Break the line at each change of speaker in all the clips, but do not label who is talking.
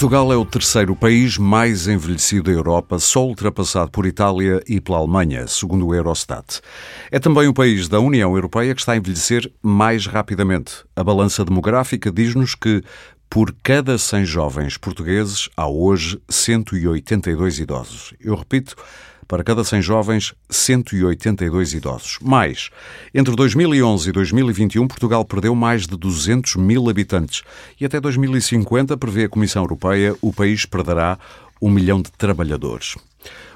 Portugal é o terceiro país mais envelhecido da Europa, só ultrapassado por Itália e pela Alemanha, segundo o Eurostat. É também o país da União Europeia que está a envelhecer mais rapidamente. A balança demográfica diz-nos que, por cada 100 jovens portugueses, há hoje 182 idosos. Eu repito, para cada 100 jovens, 182 idosos. Mais, entre 2011 e 2021, Portugal perdeu mais de 200 mil habitantes e até 2050, prevê a Comissão Europeia, o país perderá um milhão de trabalhadores.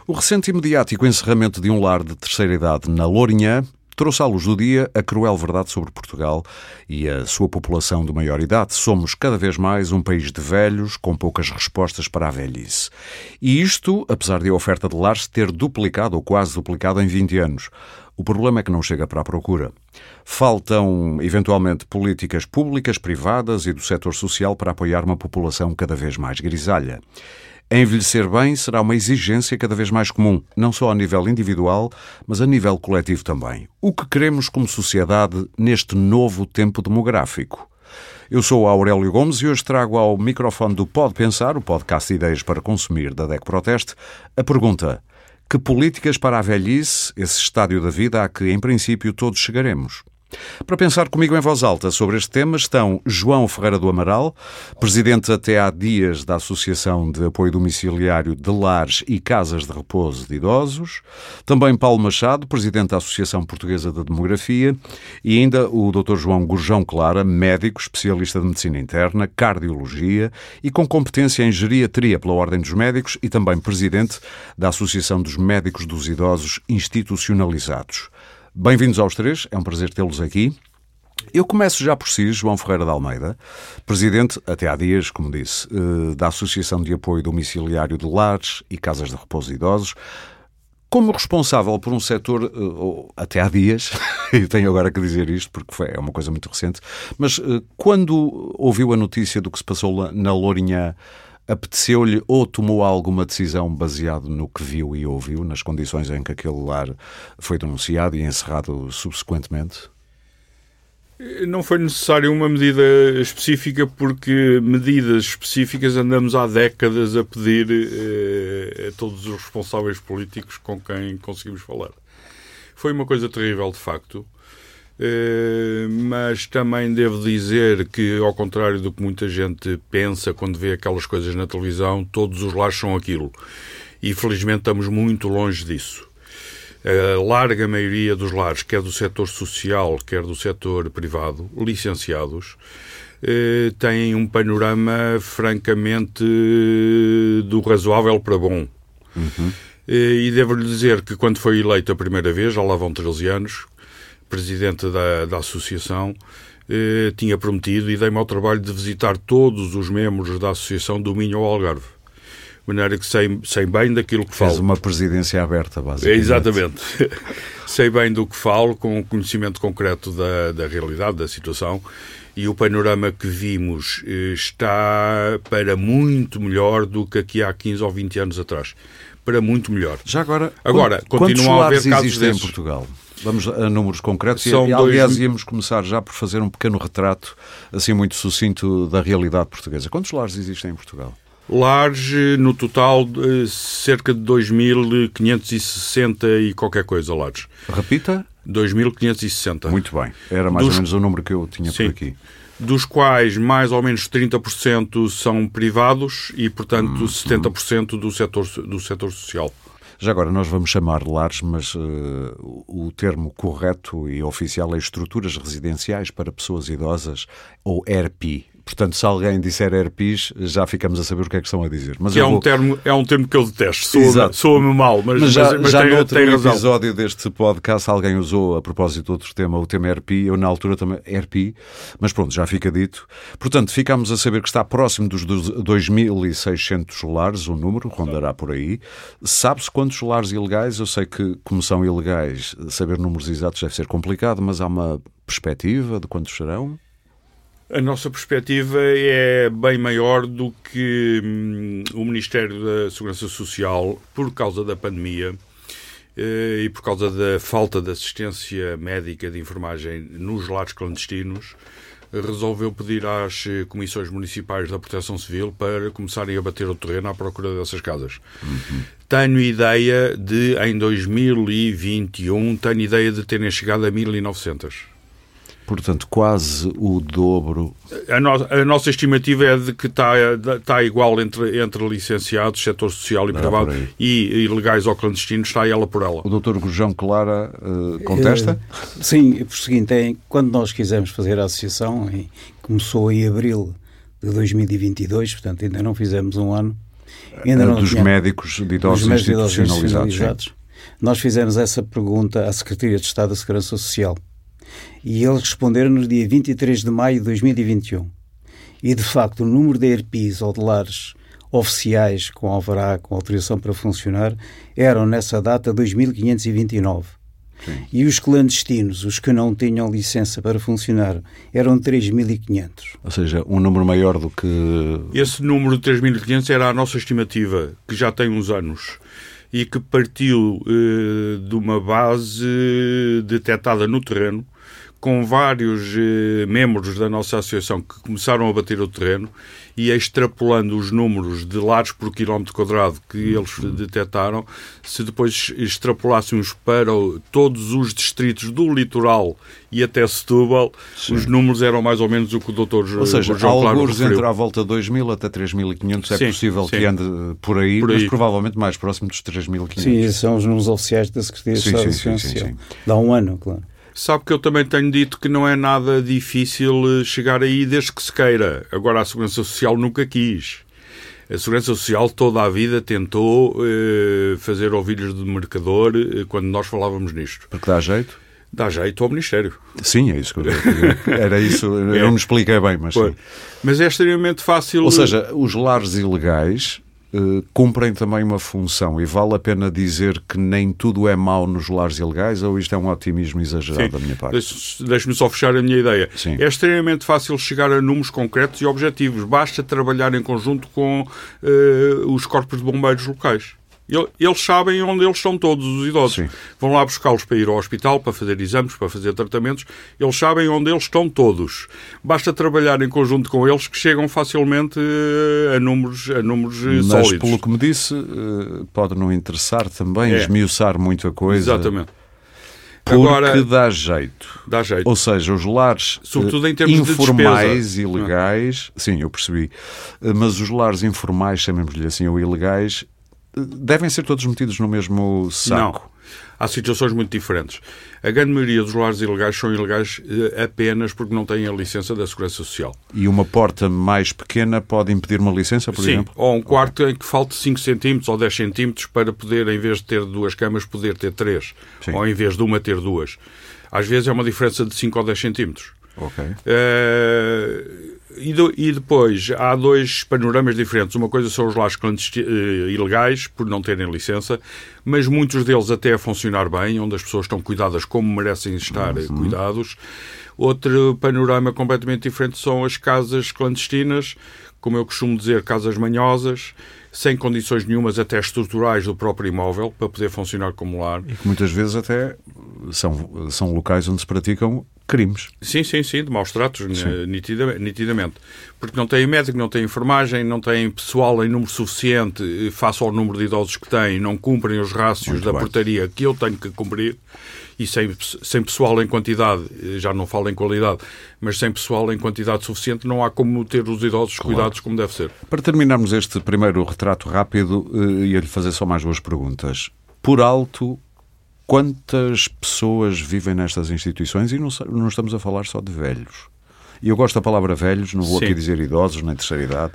O recente e mediático encerramento de um lar de terceira idade na Lourinhã trouxe à luz do dia a cruel verdade sobre Portugal e a sua população de maior idade. Somos cada vez mais um país de velhos com poucas respostas para a velhice. E isto, apesar de a oferta de lares ter duplicado ou quase duplicado em 20 anos. O problema é que não chega para a procura. Faltam, eventualmente, políticas públicas, privadas e do setor social para apoiar uma população cada vez mais grisalha. Envelhecer bem será uma exigência cada vez mais comum, não só a nível individual, mas a nível coletivo também. O que queremos como sociedade neste novo tempo demográfico? Eu sou Aurélio Gomes e hoje trago ao microfone do Pode Pensar, o podcast Ideias para Consumir da DEC Proteste, a pergunta: que políticas para a velhice, esse estádio da vida a que, em princípio, todos chegaremos? Para pensar comigo em voz alta sobre este tema estão João Ferreira do Amaral, presidente até há dias da Associação de Apoio Domiciliário de Lares e Casas de Repouso de Idosos, também Paulo Machado, presidente da Associação Portuguesa de Demografia, e ainda o Dr. João Gurjão Clara, médico, especialista de Medicina Interna, Cardiologia e com competência em Geriatria pela Ordem dos Médicos e também presidente da Associação dos Médicos dos Idosos Institucionalizados. Bem-vindos aos três, é um prazer tê-los aqui. Eu começo já por si, João Ferreira de Almeida, presidente, até há dias, como disse, eh, da Associação de Apoio Domiciliário de Lares e Casas de Repouso de Idosos. Como responsável por um setor, eh, até há dias, e tenho agora que dizer isto porque foi, é uma coisa muito recente, mas eh, quando ouviu a notícia do que se passou na Lourinhã apeteceu-lhe ou tomou alguma decisão baseado no que viu e ouviu, nas condições em que aquele lar foi denunciado e encerrado subsequentemente?
Não foi necessário uma medida específica, porque medidas específicas andamos há décadas a pedir eh, a todos os responsáveis políticos com quem conseguimos falar. Foi uma coisa terrível, de facto. Uh, mas também devo dizer que, ao contrário do que muita gente pensa quando vê aquelas coisas na televisão, todos os lares são aquilo. E felizmente estamos muito longe disso. A larga maioria dos lares, quer do setor social, quer do setor privado, licenciados, uh, têm um panorama francamente do razoável para bom. Uhum. Uh, e devo-lhe dizer que quando foi eleito a primeira vez, já lá vão 13 anos, presidente da, da associação, eh, tinha prometido e dei-me ao trabalho de visitar todos os membros da associação do Minho ao Algarve. De maneira que sei, sei bem daquilo que
falo.
Fez
uma presidência aberta, basicamente.
exatamente. sei bem do que falo, com conhecimento concreto da, da realidade, da situação, e o panorama que vimos eh, está para muito melhor do que aqui há 15 ou 20 anos atrás. Para muito melhor.
Já agora,
agora continuam a haver casos
desses? em Portugal? Vamos a números concretos São e, aliás, dois... íamos começar já por fazer um pequeno retrato, assim muito sucinto, da realidade portuguesa. Quantos lares existem em Portugal?
Lares, no total, cerca de 2.560 e qualquer coisa lares.
Repita?
2.560.
Muito bem. Era mais Dos... ou menos o número que eu tinha Sim. por aqui
dos quais mais ou menos 30% são privados e, portanto, hum, 70% do setor, do setor social.
Já agora, nós vamos chamar lares, mas uh, o termo correto e oficial é estruturas residenciais para pessoas idosas, ou ERP, Portanto, se alguém disser herpes, já ficamos a saber o que é que estão a dizer.
Mas é, um vou... termo, é um termo que eu detesto, soa-me soa mal, mas,
mas já,
mas, mas
já
tem,
no outro episódio deste podcast alguém usou, a propósito de outro tema, o tema herpes, eu na altura também, herpes, mas pronto, já fica dito. Portanto, ficamos a saber que está próximo dos 2.600 lares, o número, rondará por aí. Sabe-se quantos lares ilegais? Eu sei que, como são ilegais, saber números exatos deve ser complicado, mas há uma perspectiva de quantos serão?
A nossa perspectiva é bem maior do que hum, o Ministério da Segurança Social, por causa da pandemia eh, e por causa da falta de assistência médica de enfermagem nos lares clandestinos, resolveu pedir às eh, comissões municipais da Proteção Civil para começarem a bater o terreno à procura dessas casas. Uhum. Tenho ideia de, em 2021, tenho ideia de terem chegado a 1900.
Portanto, quase o dobro.
A, no, a, nossa estimativa é de que está, está igual entre, entre licenciados, setor social e Não privado, e ilegais ou clandestinos, está ela por ela.
O doutor Gurjão Clara uh, contesta?
Uh, sim, por seguinte, é, quando nós quisemos fazer a associação, em, começou em abril de 2022, portanto ainda não fizemos um ano.
Ainda não dos tinha, médicos de idosos institucionalizados. institucionalizados.
Nós fizemos essa pergunta à Secretaria de Estado da Segurança Social e eles responderam no dia 23 de maio de 2021. E, de facto, o número de ERPs ou de lares oficiais com alvará, com autorização para funcionar, eram nessa data 2.529. E os clandestinos, os que não tinham licença para funcionar, eram 3.500.
Ou seja, um número maior do que.
Esse número de 3.500 era a nossa estimativa, que já tem uns anos e que partiu eh, de uma base detectada no terreno com vários eh, membros da nossa associação que começaram a bater o terreno e extrapolando os números de lares por quilómetro quadrado que eles detectaram, se depois extrapolássemos para todos os distritos do litoral e até Setúbal, Sim. os números eram mais ou menos o que o doutor
Ou seja, João Claro alguns entre à volta de 2.000 até 3.500 é sim, possível sim. que ande por aí, por aí, mas provavelmente mais próximo dos 3.500.
Sim, são os números oficiais da Secretaria de Estado sim, sim, sim, sim. Dá um ano, claro.
Sabe que eu também tenho dito que não é nada difícil eh, chegar aí desde que se queira. Agora, a Segurança Social nunca quis. A Segurança Social toda a vida tentou eh, fazer ouvidos de mercador eh, quando nós falávamos nisto.
Porque dá jeito?
Dá jeito ao Ministério.
Sim, é isso que eu Era isso, eu é. não me expliquei bem, mas.
Mas é extremamente fácil.
Ou seja, os lares ilegais eh, cumprem também uma função e vale a pena dizer que nem tudo é mau nos lares ilegais ou isto é um otimismo exagerado Sim. da minha parte?
Deixe-me só fechar a minha ideia. Sim. É extremamente fácil chegar a números concretos e objetivos. Basta trabalhar em conjunto com uh, os corpos de bombeiros locais. Eles sabem onde eles estão todos, os idosos. Sim. Vão lá buscá-los para ir ao hospital, para fazer exames, para fazer tratamentos. Eles sabem onde eles estão todos. Basta trabalhar em conjunto com eles que chegam facilmente eh, a números, a números eh, Mas, sólidos.
Mas, pelo que me disse, eh, pode não interessar também, é. esmiuçar muito a coisa.
Exatamente.
Porque Agora, dá jeito.
Dá jeito.
Ou seja, os lares
Sobretudo em termos
informais
de
e ilegais, sim, eu percebi, mas os lares informais, chamemos-lhe assim, ou ilegais, devem ser todos metidos no mesmo saco?
Não. Há situações muito diferentes. A grande maioria dos lares ilegais são ilegais eh, apenas porque não têm a licença da Segurança Social.
E uma porta mais pequena pode impedir uma licença, por
Sim,
exemplo?
ou um quarto em que falte 5 centímetros ou 10 centímetros para poder, em vez de ter duas camas, poder ter três. Sim. Ou em vez de uma, ter duas. Às vezes é uma diferença de 5 ou 10 centímetros.
Ok.
Uh, e, do, e, depois há dois panoramas diferentes. Uma coisa são os lares uh, ilegais, por não terem licença, mas muitos deles até a funcionar bem, onde as pessoas estão cuidadas como merecem estar uhum. cuidados. Outro panorama completamente diferente são as casas clandestinas, como eu costumo dizer, casas manhosas, sem condições nenhumas, até estruturais do próprio imóvel, para poder funcionar como lar.
E que muitas vezes até são, são locais onde se praticam crimes.
Sim, sim, sim, de maus tratos, nitidamente. Porque não têm médico, não têm enfermagem, não têm pessoal em número suficiente eh, face ao número de idosos que têm, não cumprem os rácios da bem. portaria que eu tenho que cumprir e sem, sem pessoal em quantidade, eh, já não falo em qualidade, mas sem pessoal em quantidade suficiente, não há como ter os idosos claro. cuidados como deve ser.
Para terminarmos este primeiro retrato rápido, eh, ia-lhe fazer só mais duas perguntas. Por alto, quantas pessoas vivem nestas instituições e não, não, estamos a falar só de velhos. E eu gosto da palavra velhos, não vou Sim. aqui dizer idosos nem terceira idade.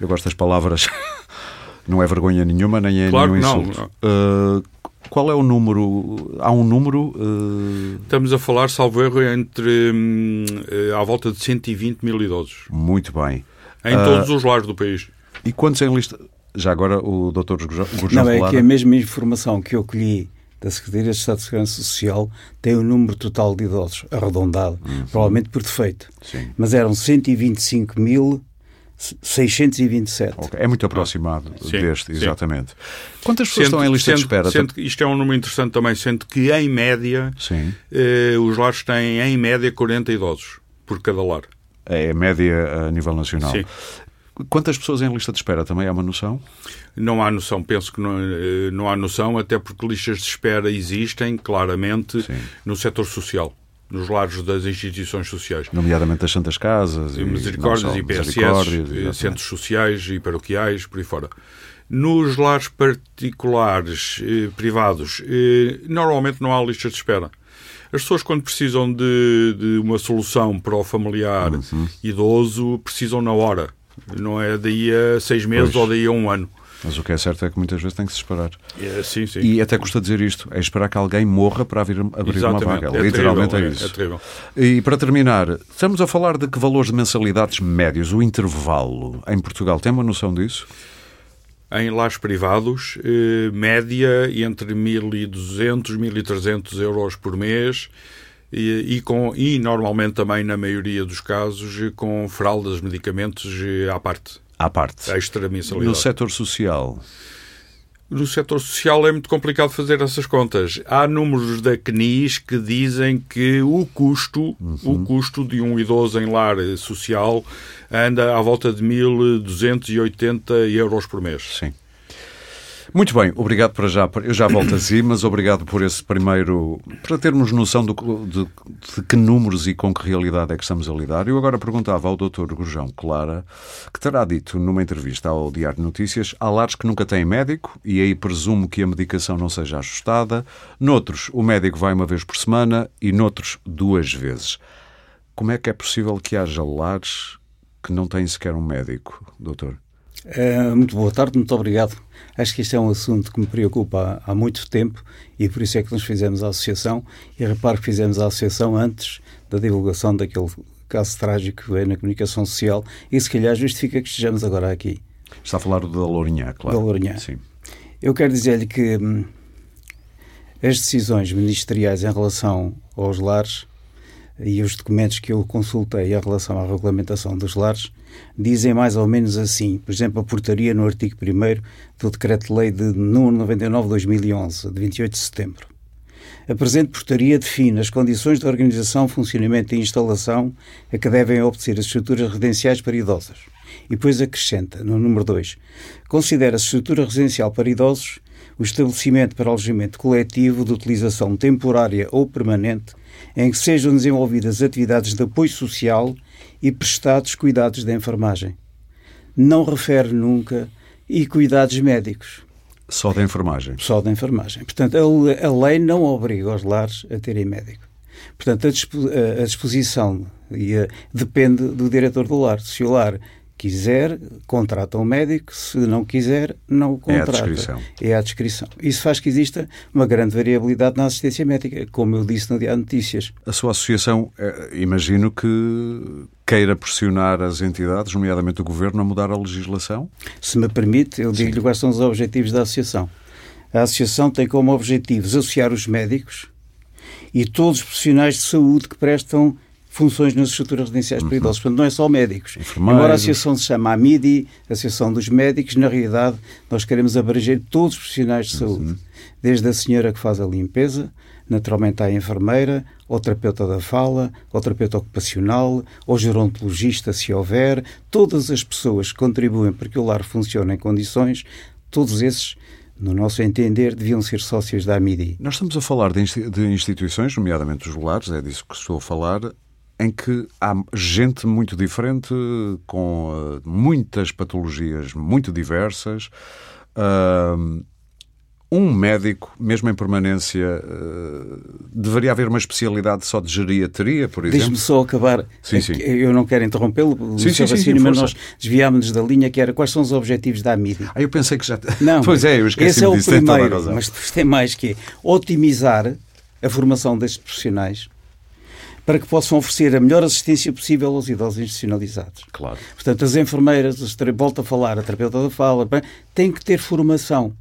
Eu gosto das palavras. não é vergonha nenhuma, nem é
claro
nenhum insulto. Não. Uh, qual é o número? Há um número? Uh...
Estamos a falar, salvo erro, entre hum, uh, à volta de 120 mil idosos.
Muito bem.
Em todos os lares do país.
E quantos em lista? Já agora o Dr. Gurjão
Não, é que a mesma informação que eu colhi da Secretaria de Estado de Segurança Social tem o número total de idosos arredondado, uhum. provavelmente por defeito. Sim. Mas eram 125 mil 627. Okay.
É muito aproximado sim, deste, exatamente. Sim. Quantas pessoas sendo, estão em lista sendo, de espera?
Sendo isto é um número interessante também, sendo que, em média, eh, os lares têm, em média, 40 idosos por cada lar.
É a média a nível nacional.
Sim.
Quantas pessoas em lista de espera também há uma noção?
Não há noção, penso que não, eh, não há noção, até porque listas de espera existem claramente Sim. no setor social nos lares das instituições sociais.
Nomeadamente as Santas Casas,
e Misericórdias e PSS, centros sociais e paroquiais, por aí fora. Nos lares particulares, eh, privados, eh, normalmente não há listas de espera. As pessoas, quando precisam de, de uma solução para o familiar uhum. idoso, precisam na hora. Não é daí a seis meses pois. ou daí a um ano.
Mas o que é certo é que muitas vezes tem que se esperar.
É, sim, sim.
E até custa dizer isto: é esperar que alguém morra para abrir, abrir uma vaga. É Literalmente
terrível,
é isso.
É, é terrível.
E para terminar, estamos a falar de que valores de mensalidades médios, o intervalo em Portugal, tem uma noção disso?
Em lares privados, eh, média entre 1.200 e 1.300 euros por mês. E, e, com, e normalmente também, na maioria dos casos, com fraldas, medicamentos eh, à parte
à parte.
Extra mensalidade.
No setor social?
No setor social é muito complicado fazer essas contas. Há números da CNIS que dizem que o custo, uhum. o custo de um idoso em lar social anda à volta de 1.280 euros por mês.
Sim. Muito bem, obrigado para já. Eu já volto a si, mas obrigado por esse primeiro. para termos noção do, de, de, que números e com que realidade é que estamos a lidar. Eu agora perguntava ao Dr. Gurjão Clara, que terá dito numa entrevista ao Diário de Notícias: há lares que nunca têm médico e aí presumo que a medicação não seja ajustada. Noutros, o médico vai uma vez por semana e noutros, duas vezes. Como é que é possível que haja lares que não têm sequer um médico, doutor?
É, muito boa tarde, muito obrigado. Acho que este é um assunto que me preocupa há, há muito tempo e por isso é que nós fizemos a associação. E reparo que fizemos a associação antes da divulgação daquele caso trágico que veio na comunicação social e se calhar justifica que estejamos agora aqui.
Está a falar da Lourinhã, claro.
Da Lourinhã. Sim. Eu quero dizer-lhe que hum, as decisões ministeriais em relação aos lares e os documentos que eu consultei em relação à regulamentação dos lares dizem mais ou menos assim. Por exemplo, a portaria no artigo 1 do Decreto-Lei de número 99-2011, de 28 de setembro. A presente portaria define as condições de organização, funcionamento e instalação a que devem obedecer as estruturas residenciais para idosos. E depois acrescenta, no número 2, considera-se estrutura residencial para idosos o estabelecimento para alojamento coletivo de utilização temporária ou permanente em que sejam desenvolvidas atividades de apoio social e prestados cuidados de enfermagem. Não refere nunca e cuidados médicos.
Só da enfermagem?
Só da enfermagem. Portanto, a, a lei não obriga os lares a terem médico. Portanto, a, dispo, a, a disposição depende do diretor do lar. Se o lar quiser, contrata um médico, se não quiser, não o contrata.
É a descrição.
É a descrição. Isso faz que exista uma grande variabilidade na assistência médica, como eu disse no Dia de Notícias.
A sua associação, eh, imagino que queira pressionar as entidades, nomeadamente o Governo, a mudar a legislação?
Se me permite, eu digo-lhe quais são os objetivos da associação. A associação tem como objetivos associar os médicos e todos os profissionais de saúde que prestam funções nas estruturas residenciais para uhum. idosos. Portanto, não é só médicos. Embora a associação se chame AMIDI, Associação dos Médicos, na realidade nós queremos abranger todos os profissionais de saúde. Uhum. Desde a senhora que faz a limpeza, naturalmente à enfermeira, ao terapeuta da fala, ao terapeuta ocupacional, ao gerontologista, se houver, todas as pessoas que contribuem para que o lar funcione em condições, todos esses no nosso entender, deviam ser sócios da AMIDI.
Nós estamos a falar de instituições, nomeadamente os lares, é disso que estou a falar, em que há gente muito diferente, com uh, muitas patologias muito diversas. Um médico, mesmo em permanência, uh, deveria haver uma especialidade só de geriatria, por exemplo?
Deixe-me só acabar.
Sim, sim.
Eu não quero interrompê-lo, sim, sim, sim, mas nós desviámos-nos da linha que era quais são os objetivos da AMID.
Ah, eu pensei que já...
Não,
pois é, eu esqueci
esse é o
disso,
primeiro, mas tem mais que é otimizar a formação destes profissionais para que possam oferecer a melhor assistência possível aos idosos institucionalizados.
Claro.
Portanto, as enfermeiras, volto a falar, a terapeuta da fala, têm que ter formação.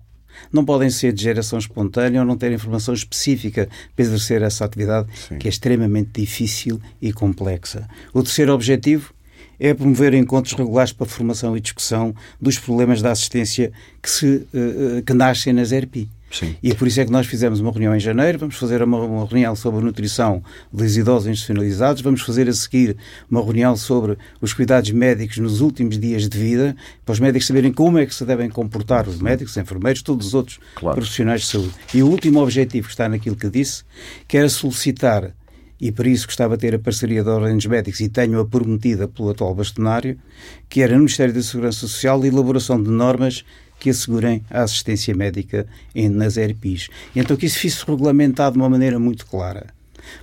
Não podem ser de geração espontânea ou não ter informação específica para exercer essa atividade, Sim. que é extremamente difícil e complexa. O terceiro objetivo é promover encontros regulares para formação e discussão dos problemas da assistência que, se, uh, que nascem nas ERPI.
Sim.
E é por isso é que nós fizemos uma reunião em janeiro, vamos fazer uma, uma reunião sobre a nutrição dos idosos institucionalizados, vamos fazer a seguir uma reunião sobre os cuidados médicos nos últimos dias de vida, para os médicos saberem como é que se devem comportar, os médicos, os enfermeiros, todos os outros
Claro.
profissionais de saúde. E o último objetivo que está naquilo que disse, que era solicitar, e por isso gostava de ter a parceria da Ordem dos Médicos e tenho-a prometida pelo atual bastonário, que era no Ministério da Segurança Social a elaboração de normas que assegurem a assistência médica em- nas ERPIs. Então que isso fosse regulamentado de uma maneira muito clara.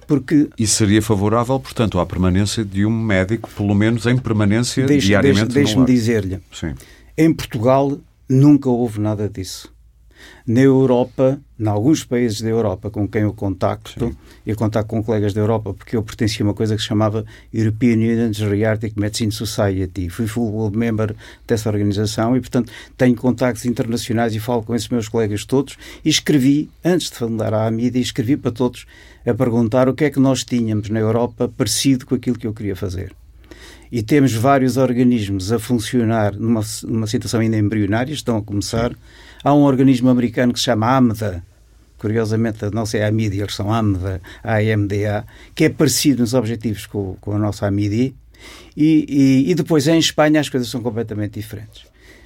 Porque
E seria favorável, portanto, à permanência de um médico, pelo menos em permanência
deixe-
diariamente
deixe- deixe-me dizer-lhe,
Sim.
Em Portugal nunca houve nada disso. Na Europa, em alguns países da Europa com quem eu contacto, eu contacto com colegas da Europa porque eu pertencia a uma coisa que se chamava European Union Geriatric Medicine Society. Fui full member dessa organização e, portanto, tenho contactos internacionais e falo com esses meus colegas todos e escrevi, antes de mandar à mídia, escrevi para todos a perguntar o que é que nós tínhamos na Europa parecido com aquilo que eu queria fazer e temos vários organismos a funcionar numa, numa situação ainda embrionária, estão a começar. Há um organismo americano que se chama AMDA, curiosamente, não sei a AMIDI, eles são AMDA, AMDA, que é parecido nos objetivos com, com a nossa AMIDI, e, e, e depois em Espanha as coisas são completamente diferentes.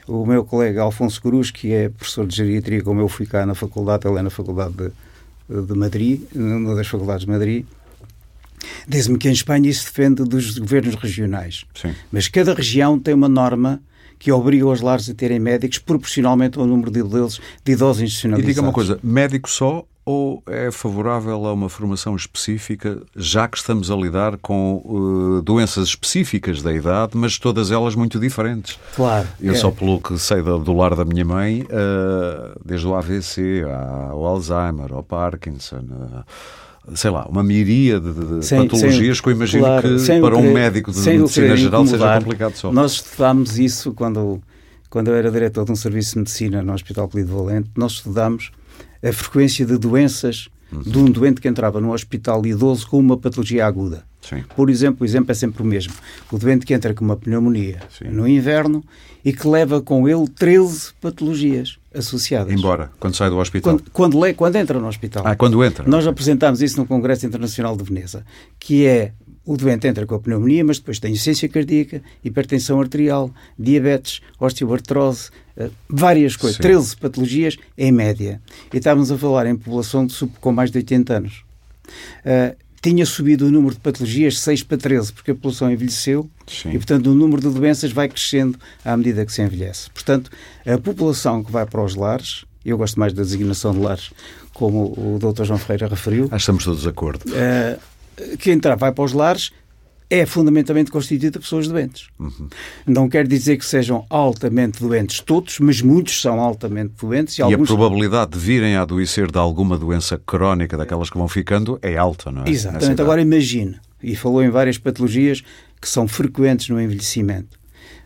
O meu colega Alfonso Cruz, que é professor de geriatria, como eu fui cá na faculdade, ele é na faculdade de, de Madrid, numa das faculdades de Madrid, Diz-me que em Espanha isso depende dos governos regionais.
Sim.
Mas cada região tem uma norma que obriga os lares a terem médicos proporcionalmente ao número de deles de idosos
E
institucionalizados.
diga uma coisa, médico só ou é favorável a uma formação específica, já que estamos a lidar com eh, doenças específicas da idade, mas todas elas muito diferentes?
Claro.
Eu
é.
só pelo que sei do, do lar da minha mãe, eh, desde o AVC ao Alzheimer, ao Parkinson, eh, sei lá, uma miríade de,
Sem-
patologias
sem-
que eu imagino
claro,
que para um
querer-
médico de medicina geral seja complicado só.
Nós estudámos isso quando, quando eu era diretor de um serviço de medicina no Hospital Polido Valente. Nós estudámos a frequência de doenças
Uhum.
de um doente que entrava no hospital idoso com uma patologia aguda.
Sim.
Por exemplo, o exemplo é sempre o mesmo. O doente que entra com uma pneumonia
Sim.
no inverno e que leva com ele 13 patologias associadas.
Embora, quando sai do hospital.
Quando, quando, quando entra no hospital.
Ah, quando entra.
Nós apresentámos isso no Congresso Internacional de Veneza, que é o doente entra com a pneumonia, mas depois tem insuficiência cardíaca, hipertensão arterial, diabetes, osteoartrose, eh, várias coisas,
Sim.
13 patologias em média. E estávamos a falar em população de sub- com mais de 80 anos. Eh, tinha subido o número de patologias de 6 para 13, porque a população envelheceu
Sim.
e, portanto, o número de doenças vai crescendo à medida que se envelhece. Portanto, a população que vai para os lares, eu gosto mais da designação de lares, como o Dr. João Ferreira referiu,
Ah, estamos todos de acordo.
eh, que entrar vai para os lares é fundamentalmente constituído de pessoas doentes.
Uhum.
Não quer dizer que sejam altamente doentes todos, mas muitos são altamente doentes e,
E a
alguns
probabilidade de virem a adoecer de alguma doença crónica, daquelas que vão ficando, é alta, não é?
Exatamente. Agora imagine, e falou em várias patologias que são frequentes no envelhecimento.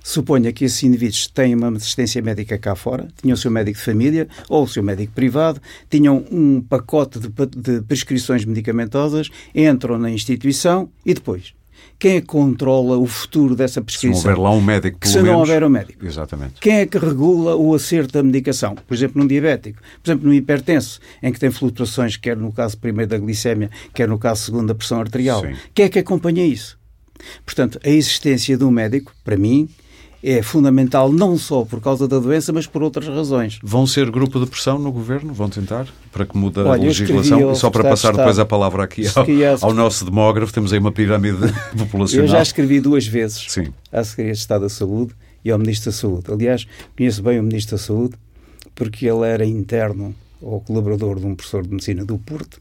Suponha que esses indivíduos têm uma assistência médica cá fora, tinham o seu médico de família ou o seu médico privado, tinham um pacote de, de prescrições medicamentosas, entram na instituição e depois? Quem é que controla o futuro dessa
Se não
prescrição?
houver lá um médico, pelo
se não
menos...
houver um médico.
Exatamente.
Quem é que regula o acerto da medicação? Por exemplo, num diabético, por exemplo, num hipertenso, em que tem flutuações, quer no caso primeiro da glicémia, quer no caso segundo da pressão arterial.
Sim.
Quem é que acompanha isso? Portanto, a existência de um médico, para mim, é fundamental não só por causa da doença, mas por outras razões.
Vão ser grupo de pressão no governo? Vão tentar? Para que mude a
Olha,
legislação? E só para passar
de
depois a palavra aqui ao, ao nosso demógrafo, temos aí uma pirâmide populacional.
Eu já escrevi duas vezes
Sim.
à Secretaria de Estado da Saúde e ao Ministro da Saúde. Aliás, conheço bem o Ministro da Saúde porque ele era interno ou colaborador de um professor de medicina do Porto,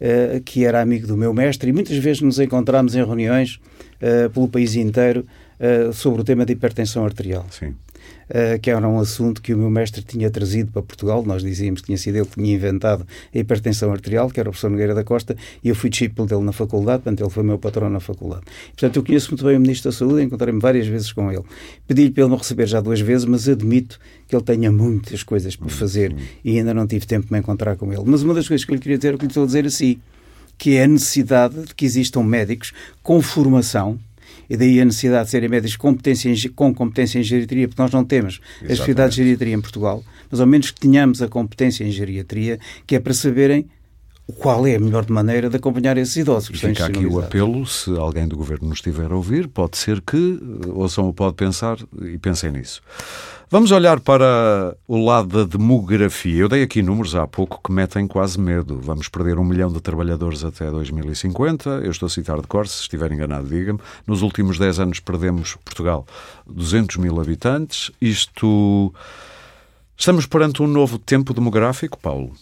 eh, que era amigo do meu mestre, e muitas vezes nos encontramos em reuniões eh, pelo país inteiro eh, sobre o tema da hipertensão arterial.
Sim.
Uh, que era um assunto que o meu mestre tinha trazido para Portugal. Nós dizíamos que tinha sido ele que tinha inventado a hipertensão arterial, que era o professor Nogueira da Costa, e eu fui discípulo dele na faculdade, portanto, ele foi meu patrão na faculdade. Portanto, eu conheço muito bem o Ministro da Saúde, encontrei-me várias vezes com ele. Pedi-lhe para ele me receber já duas vezes, mas admito que ele tenha muitas coisas para fazer e ainda não tive tempo de me encontrar com ele. Mas uma das coisas que eu lhe queria dizer é o que lhe estou a dizer assim, que é a necessidade de que existam médicos com formação E daí a necessidade de serem médicos competência em, com competência em geriatria, porque nós não temos Exatamente. a especialidade de geriatria em Portugal, mas ao menos que tenhamos a competência em geriatria, que é para saberem qual é a melhor maneira de acompanhar esses idosos.
Fica aqui o apelo, se alguém do Governo nos estiver a ouvir, pode ser que eh, ouçam o Pode Pensar e pensem nisso. Vamos olhar para o lado da demografia. Eu dei aqui números há pouco que metem quase medo. Vamos perder um milhão de trabalhadores até 2050. Eu estou a citar de cor, se estiver enganado, diga-me. Nos últimos 10 anos perdemos Portugal 200 mil habitantes. Isto. Estamos perante um novo tempo demográfico, Paulo?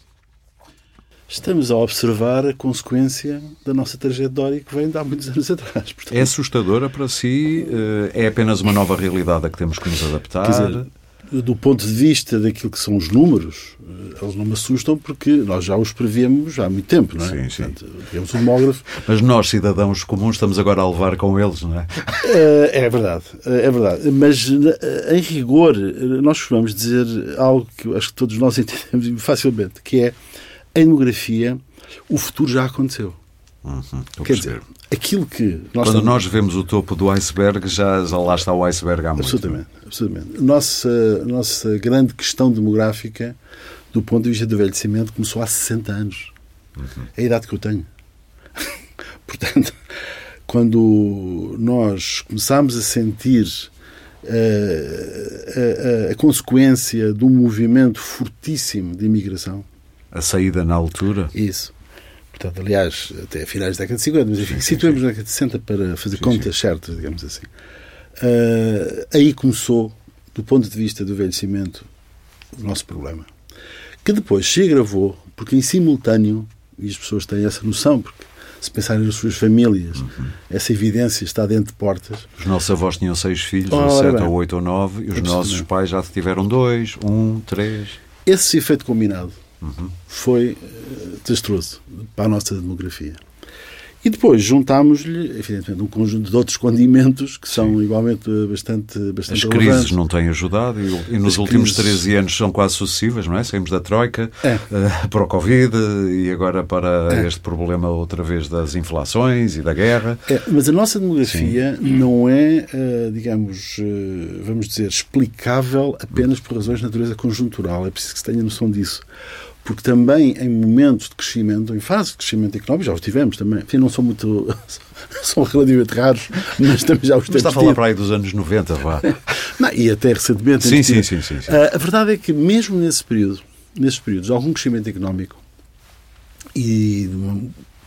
Estamos a observar a consequência da nossa trajetória que vem de há muitos anos atrás.
Portanto, é assustadora para si? Eh, é apenas uma nova realidade a que temos que nos adaptar? Dizer,
do ponto de vista daquilo que são os números, eh, eles não me assustam porque nós já os prevíamos há muito tempo, não é?
Sim, sim. Portanto,
temos um demógrafo.
Mas nós, cidadãos comuns, estamos agora a levar com eles, não é?
Eh, é verdade, é verdade. Mas, em rigor, nós costumamos dizer algo que acho que todos nós entendemos facilmente, que é a demografia, o futuro já aconteceu.
Uhum,
Quer dizer, aquilo que
nós Quando estamos... nós vemos o topo do iceberg, já, já lá está o iceberg há muito.
Absolutamente, absolutamente. Nossa, nossa grande questão demográfica, do ponto de vista do envelhecimento, começou há 60 anos. Uhum. É a idade que eu tenho. Portanto, quando nós começámos a sentir uh, a, a, a consequência de um movimento fortíssimo de imigração,
a saída na altura?
Isso. Portanto, aliás, até finais da década de 50, mas enfim, sim, situemos sim. na década de 60 para fazer sim, contas certas, digamos assim. Uh, aí começou, do ponto de vista do envelhecimento, o nosso problema. Que depois se agravou, porque em simultâneo, e as pessoas têm essa noção, porque se pensarem nas suas famílias, uhum. essa evidência está dentro de portas.
Os nossos avós tinham seis filhos, ou sete, ou oito, ou nove, e os nossos pais já tiveram dois, um, três.
Esse efeito combinado uhum. foi uh, desastroso para a nossa demografia. E depois juntámos-lhe, evidentemente, um conjunto de outros condimentos que são Sim. igualmente bastante, bastante
As crises não têm ajudado e, e nos As últimos crises... 13 anos são quase sucessivas, não é? Saímos da Troika é. uh, para o Covid e agora para é. este problema outra vez das inflações e da guerra.
É, mas a nossa demografia Sim. não é, uh, digamos, uh, vamos dizer, explicável apenas por razões de natureza conjuntural. É preciso que se tenha noção disso porque também em momentos de crescimento, em fase de crescimento económico, já os tivemos também. Enfim, não são muito. são relativamente raros, mas também já os temos.
Está a falar para aí dos anos 90, vá.
Não, e até recentemente.
Sim, sim, sim, sim, sim.
A verdade é que, mesmo nesse período, nesses períodos, algum crescimento económico e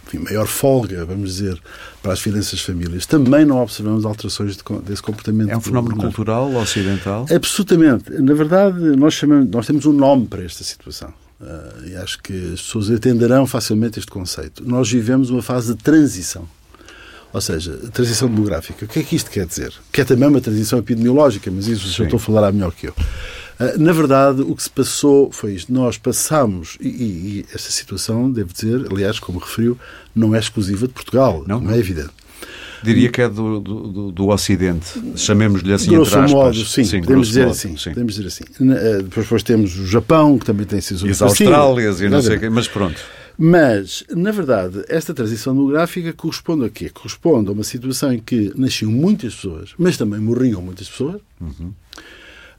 enfim, maior folga, vamos dizer, para as finanças das famílias, também não observamos alterações de, desse comportamento.
É um fenómeno cultural, ocidental?
Absolutamente. Na verdade, nós, chamamos, nós temos um nome para esta situação Uh, e acho que as pessoas entenderão facilmente este conceito. Nós vivemos uma fase de transição. Ou seja, transição demográfica. O que é que isto quer dizer? Que é também uma transição epidemiológica, mas isso já estou a falar melhor que eu. Uh, na verdade, o que se passou foi isto. Nós passamos, e, e, e, esta situação, devo dizer, aliás, como referiu, não é exclusiva de Portugal, não, não é evidente.
Diria que é do, do, do Ocidente, chamemos-lhe assim, Grosso entre aspas.
modo, sim, sim podemos, dizer modo, assim, sim. podemos dizer assim. Eh, depois, depois temos o Japão, que também tem sido
E as Austrálias e não sei o quê, mas pronto.
Mas, na verdade, esta transição demográfica corresponde a quê? Corresponde a uma situação em que nasciam muitas pessoas, mas também morriam muitas pessoas, uhum.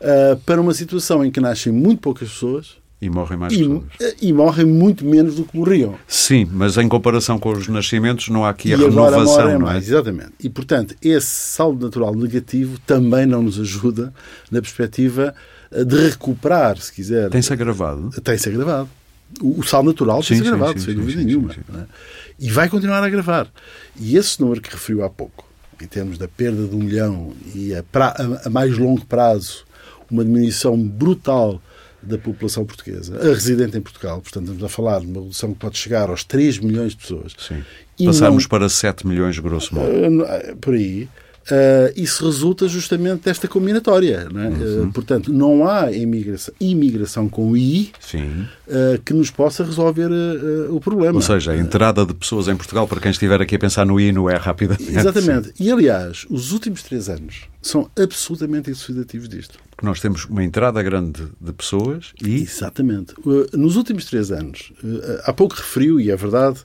uh, para uma situação em que nascem muito poucas pessoas,
e morrem mais e, pessoas.
E morrem muito menos do que morriam.
Sim, mas em comparação com os nascimentos não há aqui a e renovação, não é? Mais,
exatamente. E, portanto, esse saldo natural negativo também não nos ajuda na perspectiva eh, de recuperar, se quiser.
Tem-se agravado?
Tem-se agravado. O, o saldo natural tem-se agravado, sim, sem dúvida sim, nenhuma. É? E vai continuar a agravar. E esse número que referiu há pouco, em termos da perda de um milhão e a, pra, a, a mais longo prazo, uma diminuição brutal da população portuguesa, a residente em Portugal. Portanto, estamos a falar de uma redução que pode chegar aos 3 milhões de pessoas.
Sim. Passamos não, para 7 milhões, grosso modo.
Uh, por aí. Uh, isso resulta justamente desta combinatória. Não é? Uhum. uh, portanto, não há imigração, imigração com I uh, que nos possa resolver o problema.
Ou seja, a entrada de pessoas em Portugal, para quem estiver aqui a pensar no I, não é rapidamente.
Exatamente. E, aliás, os últimos três anos são absolutamente elucidativos disto.
Porque nós temos uma entrada grande de pessoas e.
Exatamente. Nos últimos três anos, há pouco referiu, e é verdade,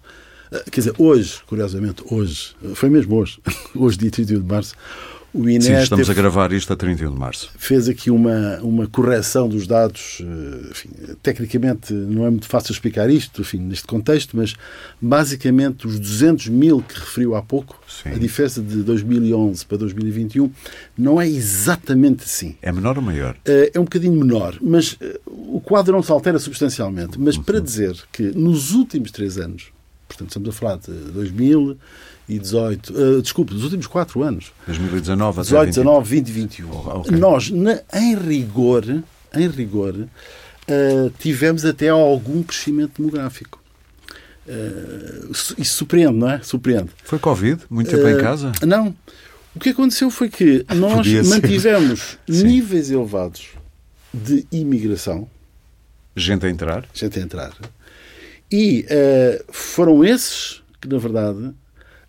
quer dizer, hoje, curiosamente, hoje, foi mesmo hoje, hoje, dia 31 de março,
o INE Sim, estamos teve, a gravar isto a 31 de março.
Fez aqui uma, uma correção dos dados. Eh, enfim, tecnicamente não é muito fácil explicar isto enfim, neste contexto, mas basicamente os 200 mil que referiu há pouco, Sim. a diferença de 2011 para 2021, não é exatamente assim.
É menor ou maior?
Eh, é um bocadinho menor, mas eh, o quadro não se altera substancialmente. Mas uhum. para dizer que nos últimos três anos, portanto estamos a falar de 2000 2018, uh, desculpe, dos últimos quatro anos.
2019
18, 19, 20 e 21. Oh, okay. Nós, na, em rigor, em rigor uh, tivemos até algum crescimento demográfico. Uh, isso surpreende, não é? Surpreende.
Foi Covid? Muito tempo em casa?
Não. O que aconteceu foi que nós mantivemos níveis elevados de imigração.
Gente a entrar.
Gente a entrar. E foram esses que, na verdade,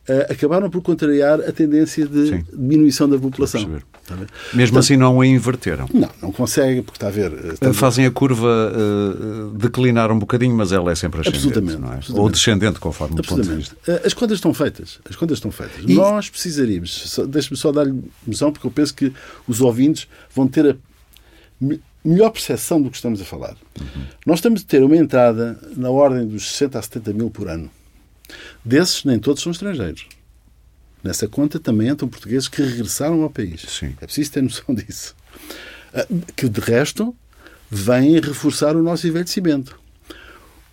uh, acabaram por contrariar a tendência de Sim. diminuição da população.
Mesmo assim não a inverteram?
Não, não consegue, porque está a ver...
Eh, está Fazem a curva uh, declinar um bocadinho, mas ela é sempre ascendente, absolutamente, é? absolutamente. Ou descendente, conforme o ponto de vista.
As contas estão feitas. As contas estão feitas. E... Nós precisaríamos, deixe-me só dar-lhe noção, porque eu penso que os ouvintes vão ter a melhor percepção do que estamos a falar. Uhum. Nós estamos a ter uma entrada na ordem dos 60 a 70 mil por ano. Desses, nem todos são estrangeiros. Nessa conta também entram portugueses que regressaram ao país.
Sim.
É preciso ter noção disso. Ah, que, de resto, vêm reforçar o nosso envelhecimento.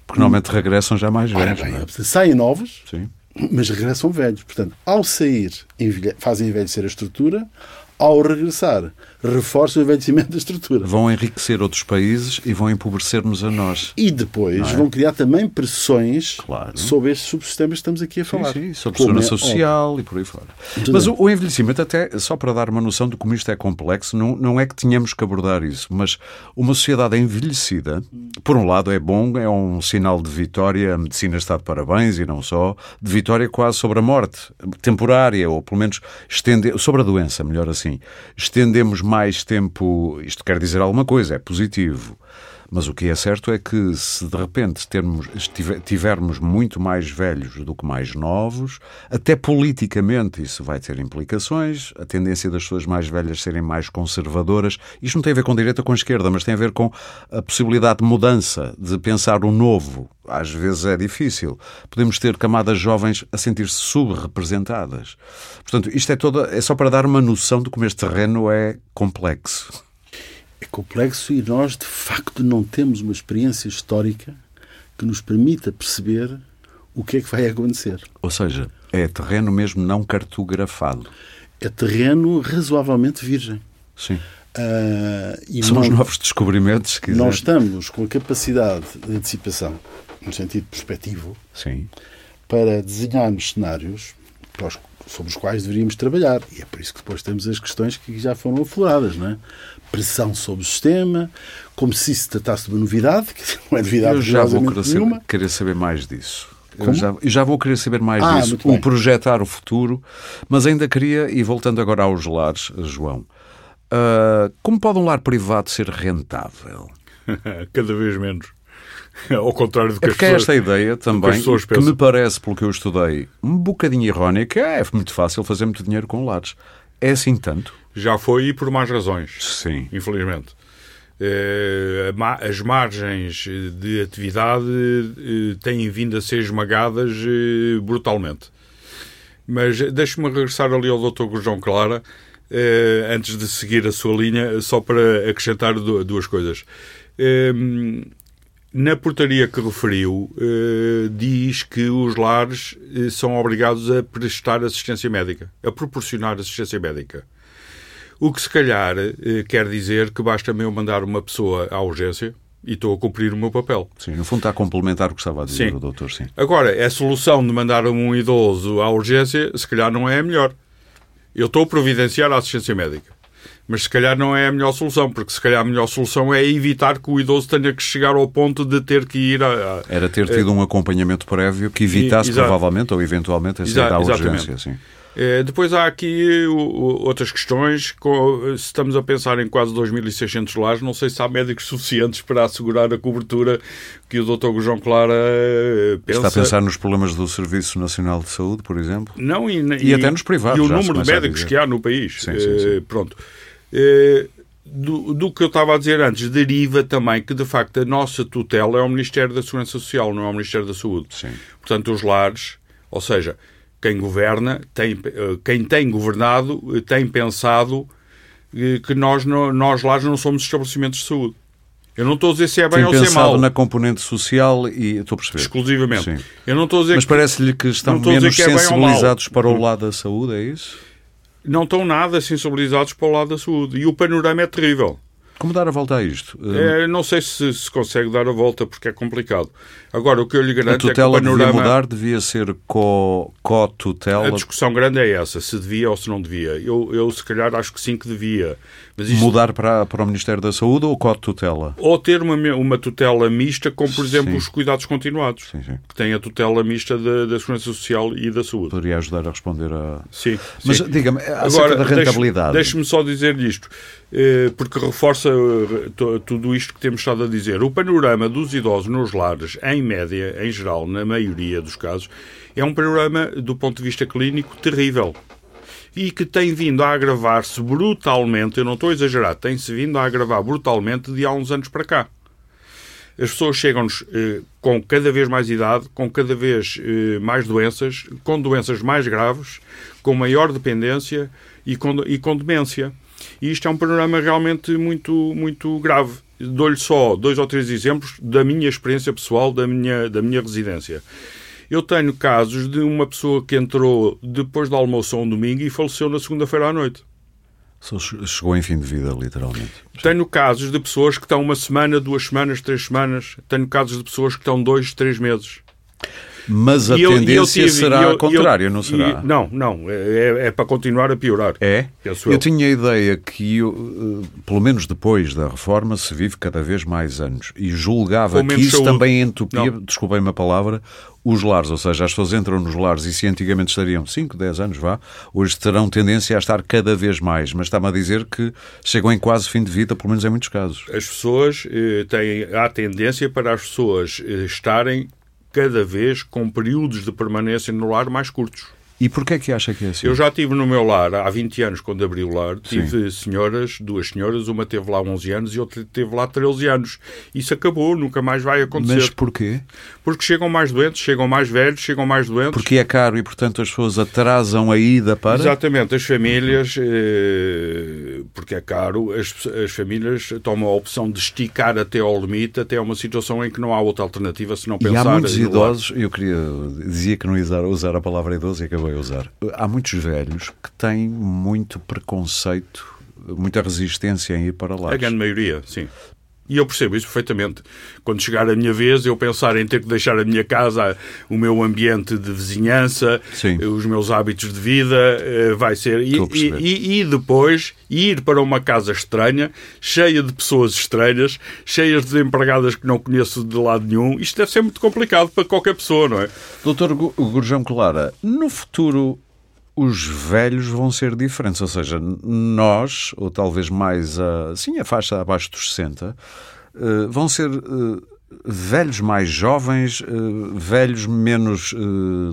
Porque normalmente regressam já mais velhos. Bem, é?
Saem novos,
Sim.
mas regressam velhos. Portanto, ao sair, fazem envelhecer a estrutura, ao regressar, reforçam o envelhecimento da estrutura.
Vão enriquecer outros países e vão empobrecer-nos a nós.
E depois é? vão criar também pressões claro. sobre estes subsistemas que estamos aqui a falar.
Sim, sim sobre a segurança é social óbvio. e por aí fora. Mas o, o, envelhecimento, até só para dar uma noção de como isto é complexo, não, não é que tenhamos que abordar isso, mas uma sociedade envelhecida, por um lado, é bom, é um sinal de vitória, a medicina está de parabéns e não só, de vitória quase sobre a morte, temporária, ou pelo menos estender, sobre a doença, melhor assim, estendemos mais tempo, isto quer dizer alguma coisa, é positivo. Mas o que é certo é que se de repente termos, tivermos muito mais velhos do que mais novos, até politicamente isso vai ter implicações. A tendência das pessoas mais velhas serem mais conservadoras. Isto não tem a ver com direita ou com esquerda, mas tem a ver com a possibilidade de mudança, de pensar o novo. Às vezes é difícil. Podemos ter camadas jovens a sentir-se subrepresentadas. Portanto, isto é, toda, é só para dar uma noção de como este terreno é complexo
é complexo e nós, de facto, não temos uma experiência histórica que nos permita perceber o que é que vai acontecer.
Ou seja, é terreno mesmo não cartografado.
É terreno razoavelmente virgem.
Sim. Uh, São nós, os novos descobrimentos.
que Nós estamos com a capacidade de antecipação, no sentido perspectivo,
Sim.
para desenharmos cenários para os sobre os quais deveríamos trabalhar. E é por isso que depois temos as questões que já foram afloradas, não é? Pressão sobre o sistema, como se se tratasse de uma novidade, que não é novidade
Eu já vou querer saber, querer saber mais disso. Eu já, eu já, vou querer saber mais ah, disso, o projetar o futuro, mas ainda queria, e voltando agora aos lares, João, uh, como pode um lar privado ser rentável?
Cada vez menos. Ao contrário do que
é porque
as
pessoas, esta ideia também, que, que, me parece, pelo que eu estudei, um bocadinho irónica, é muito fácil fazer muito dinheiro com lares. É assim tanto?
Já foi e por mais razões.
Sim.
Infelizmente. Eh, as margens de atividade eh, têm vindo a ser esmagadas eh, brutalmente. Mas deixe-me regressar ali ao Dr. João Clara, antes de seguir a sua linha, só para acrescentar duas coisas. Na portaria que referiu, eh, diz que os lares eh, são obrigados a prestar assistência médica, a proporcionar assistência médica. O que se calhar eh, quer dizer que basta-me eu mandar uma pessoa à urgência e estou a cumprir o meu papel.
Sim, no fundo está a complementar o que estava a dizer sim. o doutor, sim.
Agora, a solução de mandar um idoso à urgência, se calhar não é a melhor. Eu estou a providenciar a assistência médica. Mas se calhar não é a melhor solução, porque se calhar a melhor solução é evitar que o idoso tenha que chegar ao ponto de ter que ir a. a
Era ter tido um acompanhamento prévio que evitasse, provavelmente ou eventualmente, a saída à urgência. Sim.
Eh, depois há aqui outras questões. Se estamos a pensar em quase 2.600 lares, não sei se há médicos suficientes para assegurar a cobertura que o Dr. João Clara pensa.
Está a pensar nos problemas do Serviço Nacional de Saúde, por exemplo?
Não, e,
e, e até nos privados.
E o número de médicos que há no país.
Sim, sim, sim.
Pronto. Do, do, que eu estava a dizer antes, deriva também que, de facto, a nossa tutela é o Ministério da Segurança Social, não é o Ministério da Saúde.
Sim.
Portanto, os lares, ou seja, quem governa, tem, eh, quem tem governado, eh, tem pensado eh, que nós, nós lá não somos estabelecimentos de saúde. Eu não estou a dizer se é bem
tem
ou se é mal.
na componente social e estou a perceber.
Exclusivamente.
Sim.
Eu não estou a dizer
Mas parece-lhe que estão menos que é sensibilizados para o lado da saúde, é isso?
Não estão nada sensibilizados para o lado da saúde. E o panorama é terrível.
Como dar a volta a isto?
É, não sei se se consegue dar a volta porque é complicado. Agora, o que eu lhe garanto é que o panorama...
devia mudar, devia ser co-tutela?
a discussão grande é essa, se devia ou se não devia. Eu, eu se calhar, acho que sim que devia.
Isto... Mudar para, para o Ministério da Saúde ou co-tutela?
Ou ter uma, uma tutela mista, como, por exemplo, sim. os cuidados continuados,
sim, sim.
que tem a tutela mista da, da Segurança Social e da Saúde.
Poderia ajudar a responder a...
Sim.
Mas, diga-me, acerca da rentabilidade...
Deixe-me só dizer isto, porque reforça eh, tudo isto que temos estado a dizer. O panorama dos idosos nos lares, em média, em geral, na maioria dos casos, é um panorama, do ponto de vista clínico, terrível e que tem vindo a agravar-se brutalmente, eu não estou a exagerar, tem-se vindo a agravar brutalmente de há uns anos para cá. As pessoas chegam-nos eh, com cada vez mais idade, com cada vez eh, mais doenças, com doenças mais graves, com maior dependência e com, e com demência. E isto é um panorama realmente muito, muito grave. Dou-lhe só dois ou três exemplos da minha experiência pessoal, da minha, da minha residência. Eu tenho casos de uma pessoa que entrou depois do almoço a um domingo e faleceu na segunda-feira à noite.
Chegou em fim de vida, literalmente.
Tenho casos de pessoas que estão uma semana, duas semanas, três semanas. Tenho casos de pessoas que estão dois, três meses.
Mas a
e
tendência
eu, eu tive,
será
eu,
a contrária, não será?
E, não, não. É, é, para continuar a piorar.
É? Eu. tinha a ideia que, uh, pelo menos depois da reforma, se vive cada vez mais anos. E julgava que isso saúde. também entupia, desculpem-me a palavra, os lares, ou seja, as pessoas entram nos lares e se antigamente estariam 5, 10 anos, vá, hoje terão tendência a estar cada vez mais, mas está-me a dizer que chegam em quase fim de vida, pelo menos em muitos casos.
As pessoas eh, têm, há tendência para as pessoas eh, estarem cada vez com períodos de permanência no lar mais curtos.
E porquê é que acha que é assim?
Eu já tive no meu lar, há 20 anos, quando abri o lar, tive Sim. senhoras, duas senhoras, uma teve lá 11 anos e outra teve lá 13 anos. Isso acabou, nunca mais vai acontecer.
Mas porquê?
Porque chegam mais doentes, chegam mais velhos, chegam mais doentes.
Porque é caro e, portanto, as pessoas atrasam a ida para...
Exatamente, as famílias, eh, porque é caro, as, as famílias tomam a opção de esticar até ao limite, até uma situação em que não há outra alternativa senão pensar...
E há muitos idosos, eu queria, dizia que não ia usar, a palavra idoso e acabei a usar. Há muitos velhos que têm muito preconceito, muita resistência em ir para lá.
A grande maioria, sim. E eu percebo isso perfeitamente. Quando chegar a minha vez, eu pensar em ter que deixar a minha casa, o meu ambiente de vizinhança,
Sim.
os meus hábitos de vida, eh, vai ser. E, e, e, depois ir para uma casa estranha, cheia de pessoas estranhas, cheias de empregadas que não conheço de lado nenhum. Isto deve ser muito complicado para qualquer pessoa, não é?
Doutor Gurjão Clara, no futuro os velhos vão ser diferentes, ou seja, nós, ou talvez mais a, sim, a faixa abaixo dos 60, uh, vão ser uh, velhos mais jovens, uh, velhos menos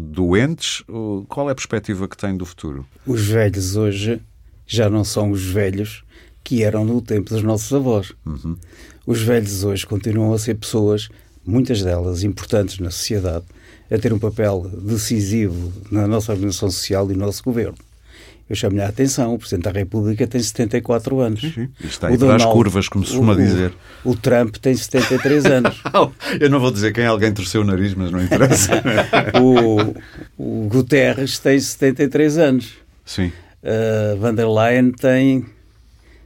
doentes? Qual é a perspectiva que tem do futuro?
Os velhos hoje já não são os velhos que eram no tempo dos nossos avós.
Uhum.
Os velhos hoje continuam a ser pessoas, muitas delas importantes na sociedade, a ter um papel decisivo na nossa organização social e no nosso governo. Eu chamo-lhe a atenção, o Presidente da República tem 74 anos.
Sim, sim. Está aí as curvas, como se costuma dizer.
O, o, Trump tem 73 anos.
Eu não vou dizer quem alguém torceu o nariz, mas não interessa.
o, o Guterres tem 73 anos.
Sim.
Uh, Van der Leyen tem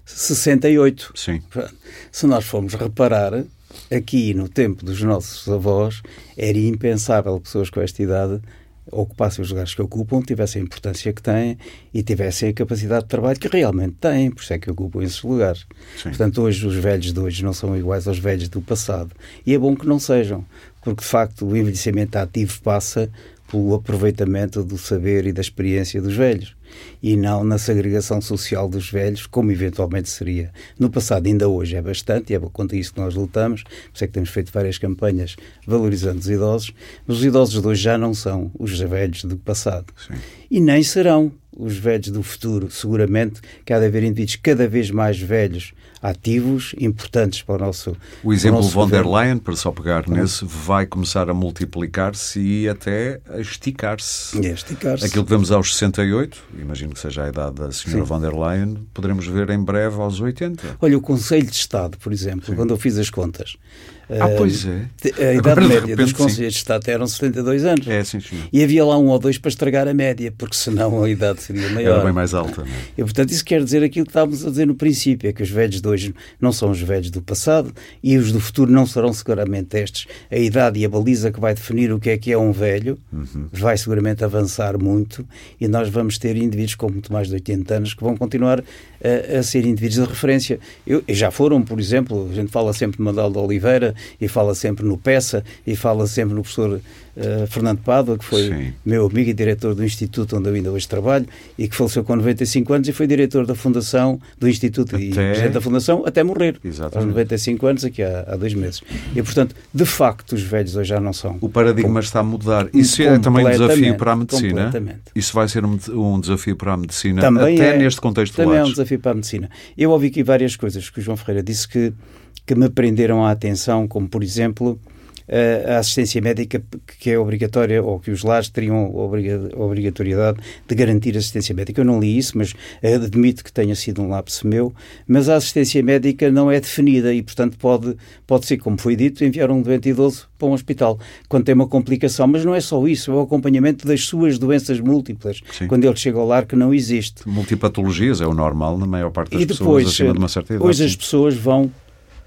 68.
Sim.
Se nós formos reparar, aqui no tempo dos nossos avós era impensável pessoas com esta idade ocupassem os lugares que ocupam, tivessem a importância que têm e tivessem a capacidade de trabalho que realmente têm, por isso é que ocupam esses lugares.
Sim.
Portanto, hoje os velhos de hoje não são iguais aos velhos do passado. E é bom que não sejam, porque de facto o envelhecimento ativo passa pelo aproveitamento do saber e da experiência dos velhos e não na segregação social dos velhos, como eventualmente seria. No passado, ainda hoje é bastante, e é contra isso que nós lutamos, por isso é que temos feito várias campanhas valorizando os idosos, mas os idosos de hoje já não são os velhos do passado. Sim. E nem serão os velhos do futuro. Seguramente que há de haver indivíduos cada vez mais velhos, ativos, importantes para o nosso
O exemplo
nosso
von der Leyen, para só pegar nesse, vai começar a multiplicar-se e até a esticar-se.
A esticar-se.
Aquilo que vemos aos 68, imagino que seja a idade da senhora Sim. von der Leyen, poderemos ver em breve aos 80.
Olha, o Conselho de Estado, por exemplo, Sim. quando eu fiz as contas,
ah, pois é.
A idade Agora, média repente, dos conselheiros de Estado eram 72 anos.
É, sim, sim.
E havia lá um ou dois para estragar a média, porque senão a idade seria maior.
Era bem mais alta. É?
E, portanto, isso quer dizer aquilo que estávamos a dizer no princípio, é que os velhos de hoje não são os velhos do passado e os do futuro não serão seguramente estes. A idade e a baliza que vai definir o que é que é um velho uhum. vai seguramente avançar muito e nós vamos ter indivíduos com muito mais de 80 anos que vão continuar a, a ser indivíduos de referência. Eu, já foram, por exemplo, a gente fala sempre de Manuel de Oliveira e fala sempre no Peça e fala sempre no professor uh, Fernando Pádua, que foi Sim. meu amigo e diretor do Instituto onde eu ainda hoje trabalho e que faleceu com 95 anos e foi diretor da Fundação, do Instituto até... e presidente da Fundação até morrer, Exatamente. aos 95 anos, aqui há, há, dois meses. E, portanto, de facto, os velhos hoje já não são.
O paradigma está a mudar. Isso é também um desafio para a medicina? Isso vai ser um, um desafio para a medicina, também até é, neste contexto
Também é um desafio para a medicina. Eu ouvi aqui várias coisas que o João Ferreira disse que, que me prenderam a atenção, como, por exemplo, a assistência médica que é obrigatória ou que os lares teriam obrigatoriedade de garantir assistência médica. Eu não li isso, mas admito que tenha sido um lapso meu, mas a assistência médica não é definida e, portanto, pode, pode ser, como foi dito, enviar um doente idoso para um hospital quando tem uma complicação, mas não é só isso, é o acompanhamento das suas doenças múltiplas, Sim. quando ele chega ao lar que não existe.
Multipatologias é o normal na maior parte das e depois, pessoas acima de uma certa idade.
Hoje as pessoas vão,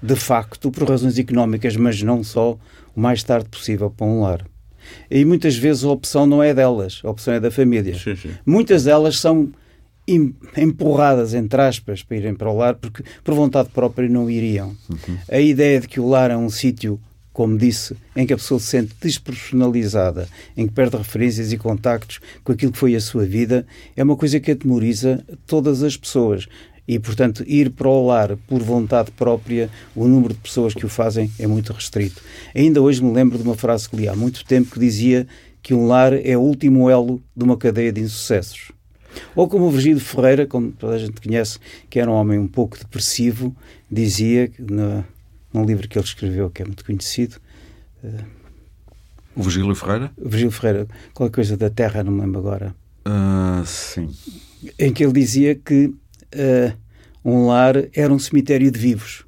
de facto, por razões económicas, mas não só, o mais tarde possível para um lar. E muitas vezes a opção não é delas, a opção é da família.
Sim, sim.
Muitas delas são empurradas, entre aspas, para irem para o lar, porque por vontade própria não iriam. Uhum. A ideia de que o lar é um sítio, como disse, em que a pessoa se sente despersonalizada, em que perde referências e contactos com aquilo que foi a sua vida, é uma coisa que atemoriza todas as pessoas e, portanto, ir para o lar por vontade própria, o número de pessoas que o fazem é muito restrito. Ainda hoje me lembro de uma frase que li há muito tempo que dizia que um lar é o último elo de uma cadeia de insucessos. Ou como o Virgílio Ferreira, como toda a gente conhece, que era um homem um pouco depressivo, dizia, no, num livro que ele escreveu, que é muito conhecido. Uh,
o Virgílio Ferreira?
O Virgílio Ferreira, qualquer coisa da Terra, não me lembro agora.
Uh, sim.
Em que ele dizia que uh, um lar era um cemitério de vivos.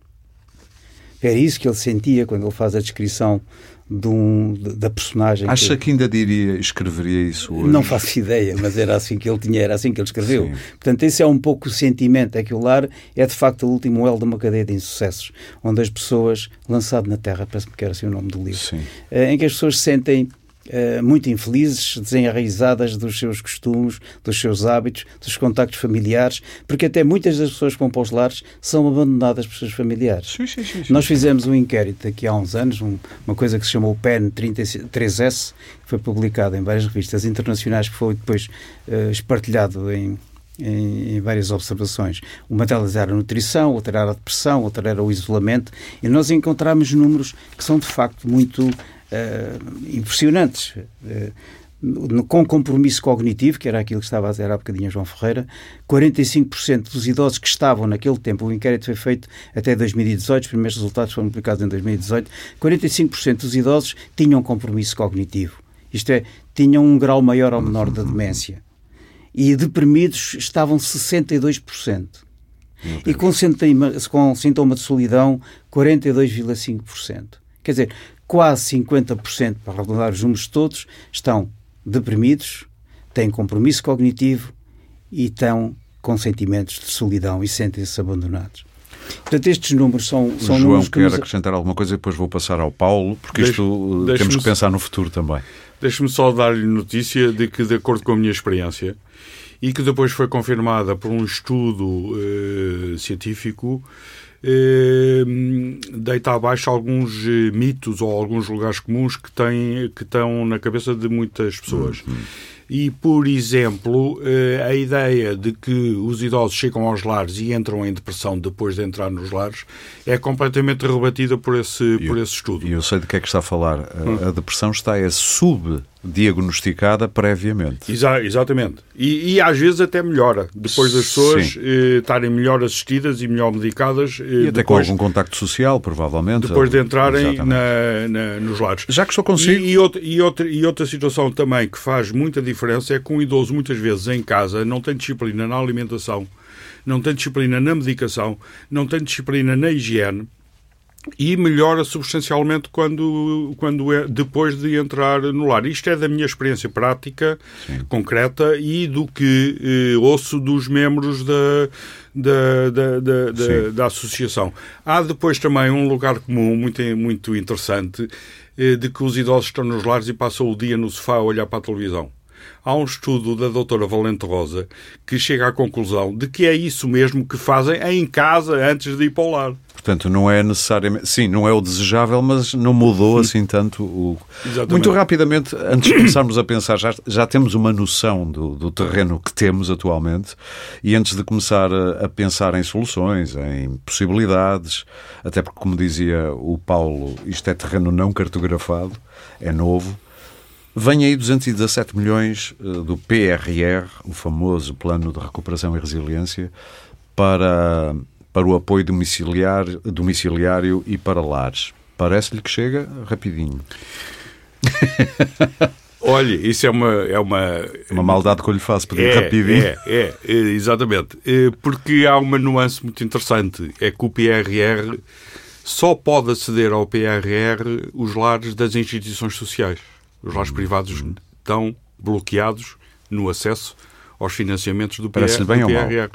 Era isso que ele sentia quando ele faz a descrição de um, da personagem.
Acha que... que... ainda diria, escreveria isso hoje?
Não faço ideia, mas era assim que ele tinha, era assim que ele escreveu. Sim. Portanto, esse é um pouco o sentimento, é que o lar é de facto o último elo de uma cadeia de insucessos, onde as pessoas, lançado na terra, parece-me que era assim o nome do livro, Sim. Eh, em que as pessoas sentem eh, muito infelizes, desenraizadas dos seus costumes, dos seus hábitos, dos contactos familiares, porque até muitas das pessoas que vão para os lares são abandonadas por seus familiares.
Sim, sim, sim,
Nós fizemos um inquérito aqui há uns anos, um, uma coisa que se chamou o PEN 33S, que foi publicado em várias revistas internacionais, que foi depois uh, espartilhado em, em, várias observações. Uma delas era a nutrição, outra era a depressão, outra era o isolamento, e nós encontramos números que são de facto muito impressionantes. Uh, com compromisso cognitivo, que era aquilo que estava a dizer há bocadinho João Ferreira, 45% dos idosos que estavam naquele tempo, o inquérito foi feito até 2018, os primeiros resultados foram publicados em 2018, 45% dos idosos tinham compromisso cognitivo. Isto é, tinham um grau maior ou menor da demência. E deprimidos estavam 62%. E com sintoma, com sintoma de solidão, 42,5%. Quer dizer, quase 50%, para arredondar os números todos, estão deprimidos, têm compromisso cognitivo e estão com sentimentos de solidão e sentem-se abandonados. Portanto, estes números são, são
João
números
que quer nos... acrescentar alguma coisa e depois vou passar ao Paulo, porque Deixe, isto uh, temos que pensar no futuro também.
Deixe-me só dar-lhe notícia de que, de acordo com a minha experiência, e que depois foi confirmada por um estudo uh, científico, eh, deita abaixo alguns eh, mitos ou alguns lugares comuns que, têm, que estão na cabeça de muitas pessoas. Uhum. E, por exemplo, eh, a ideia de que os idosos chegam aos lares e entram em depressão depois de entrar nos lares é completamente rebatida por esse, por esse estudo.
E eu sei de que é que está a falar. A, a depressão está é sub diagnosticada previamente.
Exa exatamente. E, e, às vezes até melhora, depois das pessoas eh, estarem melhor assistidas e melhor medicadas.
Eh, e até depois, com algum contacto social, provavelmente.
Depois de entrarem na, na, nos lares.
Já que estou consigo.
E, e, outra, e, outra, e outra situação também que faz muita diferença é que um idoso muitas vezes em casa não tem disciplina na alimentação, não tem disciplina na medicação, não tem disciplina na higiene e melhora substancialmente quando, quando é, depois de entrar no lar. Isto é da minha experiência prática, Sim. concreta, e do que eh, ouço dos membros da, da, da, da, da, associação. Há depois também um lugar comum muito, muito interessante eh, de que os idosos estão nos lares e passam o dia no sofá a olhar para a televisão há um estudo da doutora Valente Rosa que chega à conclusão de que é isso mesmo que fazem em casa antes de ir para o lar.
Portanto, não é necessariamente. Sim, não é o desejável, mas não mudou assim tanto o. Exatamente. Muito rapidamente, antes de começarmos a pensar, já, já temos uma noção do, do terreno que temos atualmente e antes de começar a, a, pensar em soluções, em possibilidades, até porque, como dizia o Paulo, isto é terreno não cartografado, é novo. Vem aí 217 milhões eh, do PRR, o famoso Plano de Recuperação e Resiliência, para para o apoio domiciliário, domiciliário e para lares. Parece-lhe que chega rapidinho.
Olha, isso é uma. É uma,
uma maldade que eu lhe faço, pedir é, rapidinho.
É, é, é, exatamente. É, porque há uma nuance muito interessante. É que o PRR só pode aceder ao PRR os lares das instituições sociais. Os lares privados estão bloqueados no acesso aos financiamentos do,
Parece PR, bem do PRR. Ou mal?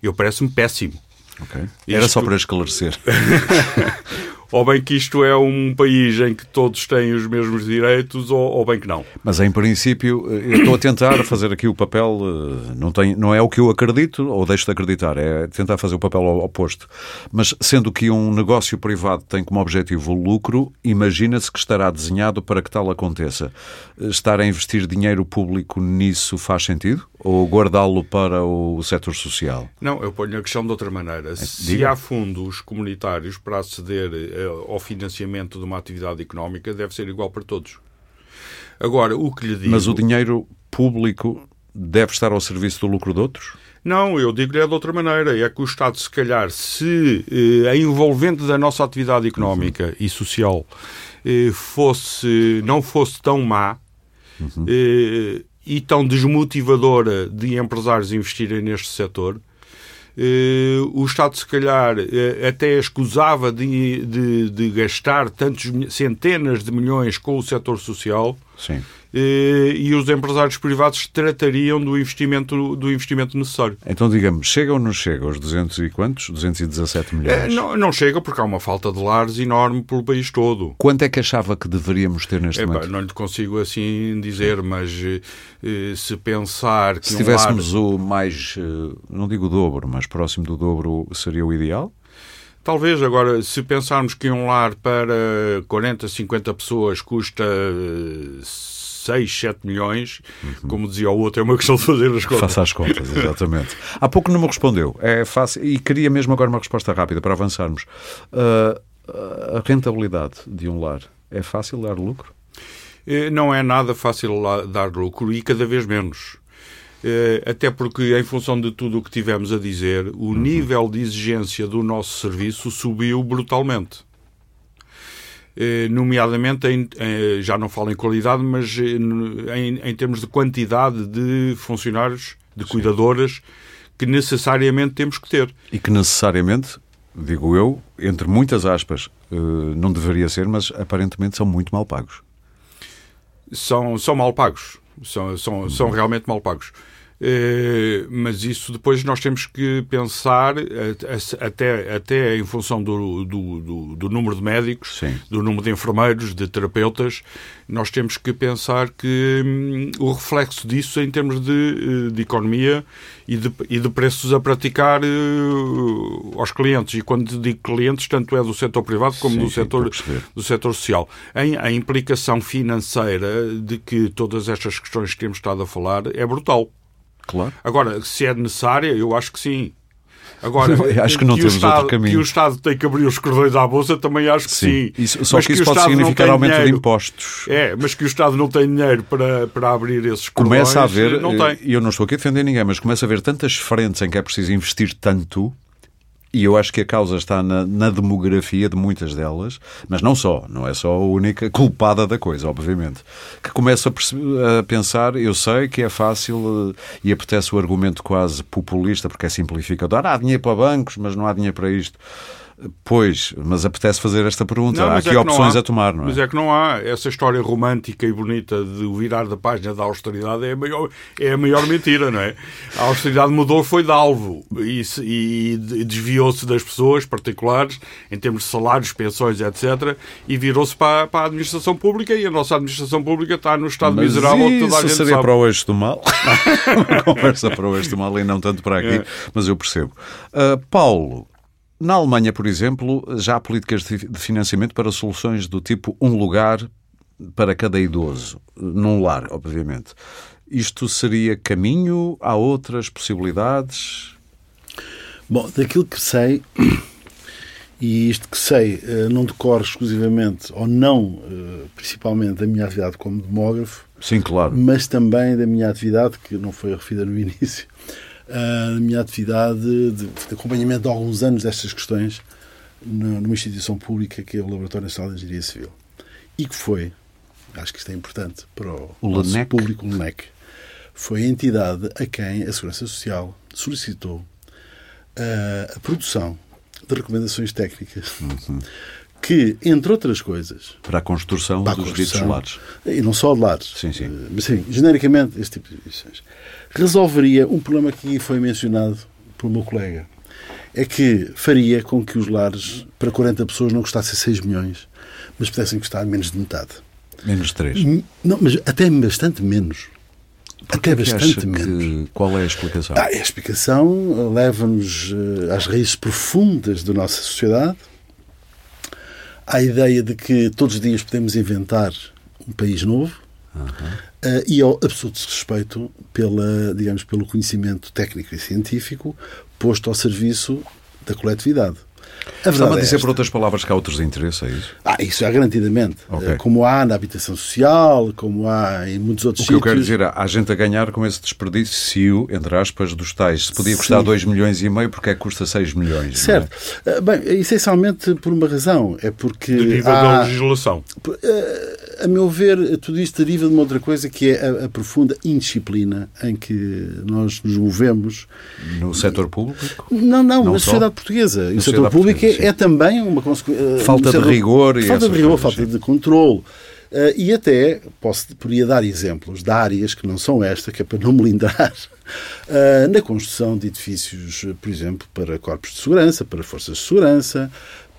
Eu parece-me péssimo.
Okay. Era Isto... só para esclarecer.
ou bem que isto é um país em que todos têm os mesmos direitos, ou, ou, bem que não.
Mas em princípio, eu estou a tentar fazer aqui o papel, eh, não, tem, não é o que eu acredito ou deixo de acreditar, é tentar fazer o papel oposto. Mas sendo que um negócio privado tem como objetivo o lucro, imagina-se que estará desenhado para que tal aconteça. Estar a investir dinheiro público nisso faz sentido? Ou guardá-lo para o setor social?
Não, eu ponho a questão de outra maneira. É, Se há fundos comunitários para aceder eh, ao financiamento de uma atividade económica, deve ser igual para todos. Agora, o que lhe digo...
Mas o dinheiro público deve estar ao serviço do lucro de outros?
Não, eu digo-lhe é de outra maneira. É que o Estado, se calhar, se eh, a envolvente da nossa atividade económica uhum. e social eh, fosse, não fosse tão má, uhum. eh, e tão desmotivadora de empresários investirem neste setor, eh, o Estado, se calhar, eh, até escusava de, de, de gastar tantos centenas de milhões com o setor social.
Sim.
Eh, e os empresários privados tratariam do investimento, do investimento necessário.
Então, digamos, chega ou não chega aos 200 e quantos? 217 milhões?
não, não chega porque há uma falta de lares enorme pelo país todo.
Quanto é que achava que deveríamos ter neste momento?
Não lhe consigo assim dizer, mas eh, se pensar que
Se tivéssemos um lar... o mais, não digo o dobro, mas próximo do dobro seria o ideal?
Talvez, agora, se pensarmos que um lar para 40, 50 pessoas custa 6, 7 milhões, uhum. como dizia o outro, é uma questão de fazer as contas.
Faça as contas, exatamente. Há pouco não me respondeu. É fácil, e queria mesmo agora uma resposta rápida para avançarmos. Uh, a rentabilidade de um lar é fácil dar lucro?
Eh, não é nada fácil dar lucro e cada vez menos. Eh, até porque, em função de tudo o que tivemos a dizer, o uhum. nível de exigência do nosso serviço subiu brutalmente. Eh, nomeadamente, em, já não falo em qualidade, mas em, em termos de quantidade de funcionários, de Sim. cuidadoras, que necessariamente temos que ter.
E que necessariamente, digo eu, entre muitas aspas, não deveria ser, mas aparentemente são muito mal pagos.
São, são mal pagos. São, são, são realmente mal pagos. Eh, mas isso depois nós temos que pensar, até, até em função do, do, do, do número de médicos,
Sim.
do número de enfermeiros, de terapeutas, nós temos que pensar que hum, o reflexo disso em termos de, eh, de economia e de, e de preços a praticar uh, aos clientes. E quando digo clientes, tanto é do setor privado como
Sim,
do,
sim,
setor, do setor social. Em, a implicação financeira de que todas estas questões que temos estado a falar é brutal.
Claro.
Agora, se é necessária, eu acho que sim. Agora,
Acho que não
o
temos
Estado,
outro caminho.
Que o Estado tem que abrir os cordões à bolsa, também acho que sim.
Isso- só
Mas
que isso
o
pode
Estado
significar aumento de
dinheiro-
impostos.
É, mas que o Estado não tem dinheiro para, para abrir esses cordões.
Começa a haver,
Não
eh,
tem.
e eu não estou aqui a defender ninguém, mas começa a haver tantas frentes em que é preciso investir tanto, e eu acho que a causa está na, na demografia de muitas delas, mas não só, não é só a única culpada da coisa, obviamente. Que começa a, a pensar, eu sei que é fácil eh, e apetece o argumento quase populista, porque é simplificador. Há dinheiro para bancos, mas não há dinheiro para isto. Pois, mas apetece fazer esta pergunta.
Não,
há aqui
é
opções
há.
a tomar, não é?
Mas é que não há. Essa história romântica e bonita de o virar da página da austeridade é a maior, é a maior mentira, não é? A austeridade mudou, foi de alvo e, e desviou-se das pessoas particulares, em termos de salários, pensões, etc., e virou-se para, para a administração pública e a nossa administração pública está no estado
Mas
miserável que toda a gente
seria
sabe.
para o eixo do mal. Uma conversa para o eixo do mal e não tanto para aqui,
É.
mas eu percebo. Ah, Paulo, na Alemanha, por exemplo, já há políticas de financiamento para soluções do tipo um lugar para cada idoso, num lar, obviamente. Isto seria caminho? Há outras possibilidades?
Bom, daquilo que sei, e isto que sei eh, não decorre exclusivamente, ou não eh, principalmente, da minha atividade como demógrafo,
Sim, claro.
mas também da minha atividade, que não foi referida no início, da minha atividade de, de acompanhamento de alguns anos destas questões numa instituição pública que é o Laboratório Nacional de Engenharia Civil. E que foi, acho que isto é importante para o,
O
nosso público, o LENEC, foi a entidade a quem a Segurança Social solicitou ah, a produção de recomendações técnicas que, entre outras coisas,
Para a construção
para a
dos
construção,
ditos lares.
E não só de lares.
Sim, sim.
Eh, Mas sim, genericamente, este tipo de edições. Resolveria um problema que foi mencionado pelo meu colega. É que faria com que os lares para 40 pessoas não custassem 6 milhões, mas pudessem custar menos de metade.
Menos três.
Hum, Não, mas até bastante menos. Até
acha
bastante menos.
que- qual é a explicação?
Ah, a explicação eh, leva-nos eh, às raízes profundas da nossa sociedade, à ideia de que todos os dias podemos inventar um país novo eh, e ao absoluto respeito pela, digamos, pelo conhecimento técnico e científico posto ao serviço da coletividade. A
Estava a
é
dizer,
esta.
por outras palavras, que há outros interesses, é isso?
Ah, isso é garantidamente.
Ok.
Eh, Como há na habitação social, como há em muitos outros
O que eu
sítios.
quero dizer é, há gente a ganhar com esse desperdício, entre aspas, dos tais. Se podia custar
Sim.
2 milhões e meio, porque é que custa 6 milhões? não é?
Certo. Eh, Bem, essencialmente por uma razão. É porque
Deriva da
há,
legislação.
Eh, a meu ver, tudo isto deriva de uma outra coisa que é a, a profunda indisciplina em que nós nos movemos.
No setor público?
Não, não,
Não
na
só?
sociedade portuguesa. E
Na
o setor público é, é também uma consequência.
Falta de rigor e
Falta de rigor, falta de controle. Eh, e até posso, poderia dar exemplos de áreas que não são esta, que é para não melindrar, eh, na construção de edifícios, eh, por exemplo, para corpos de segurança, para forças de segurança,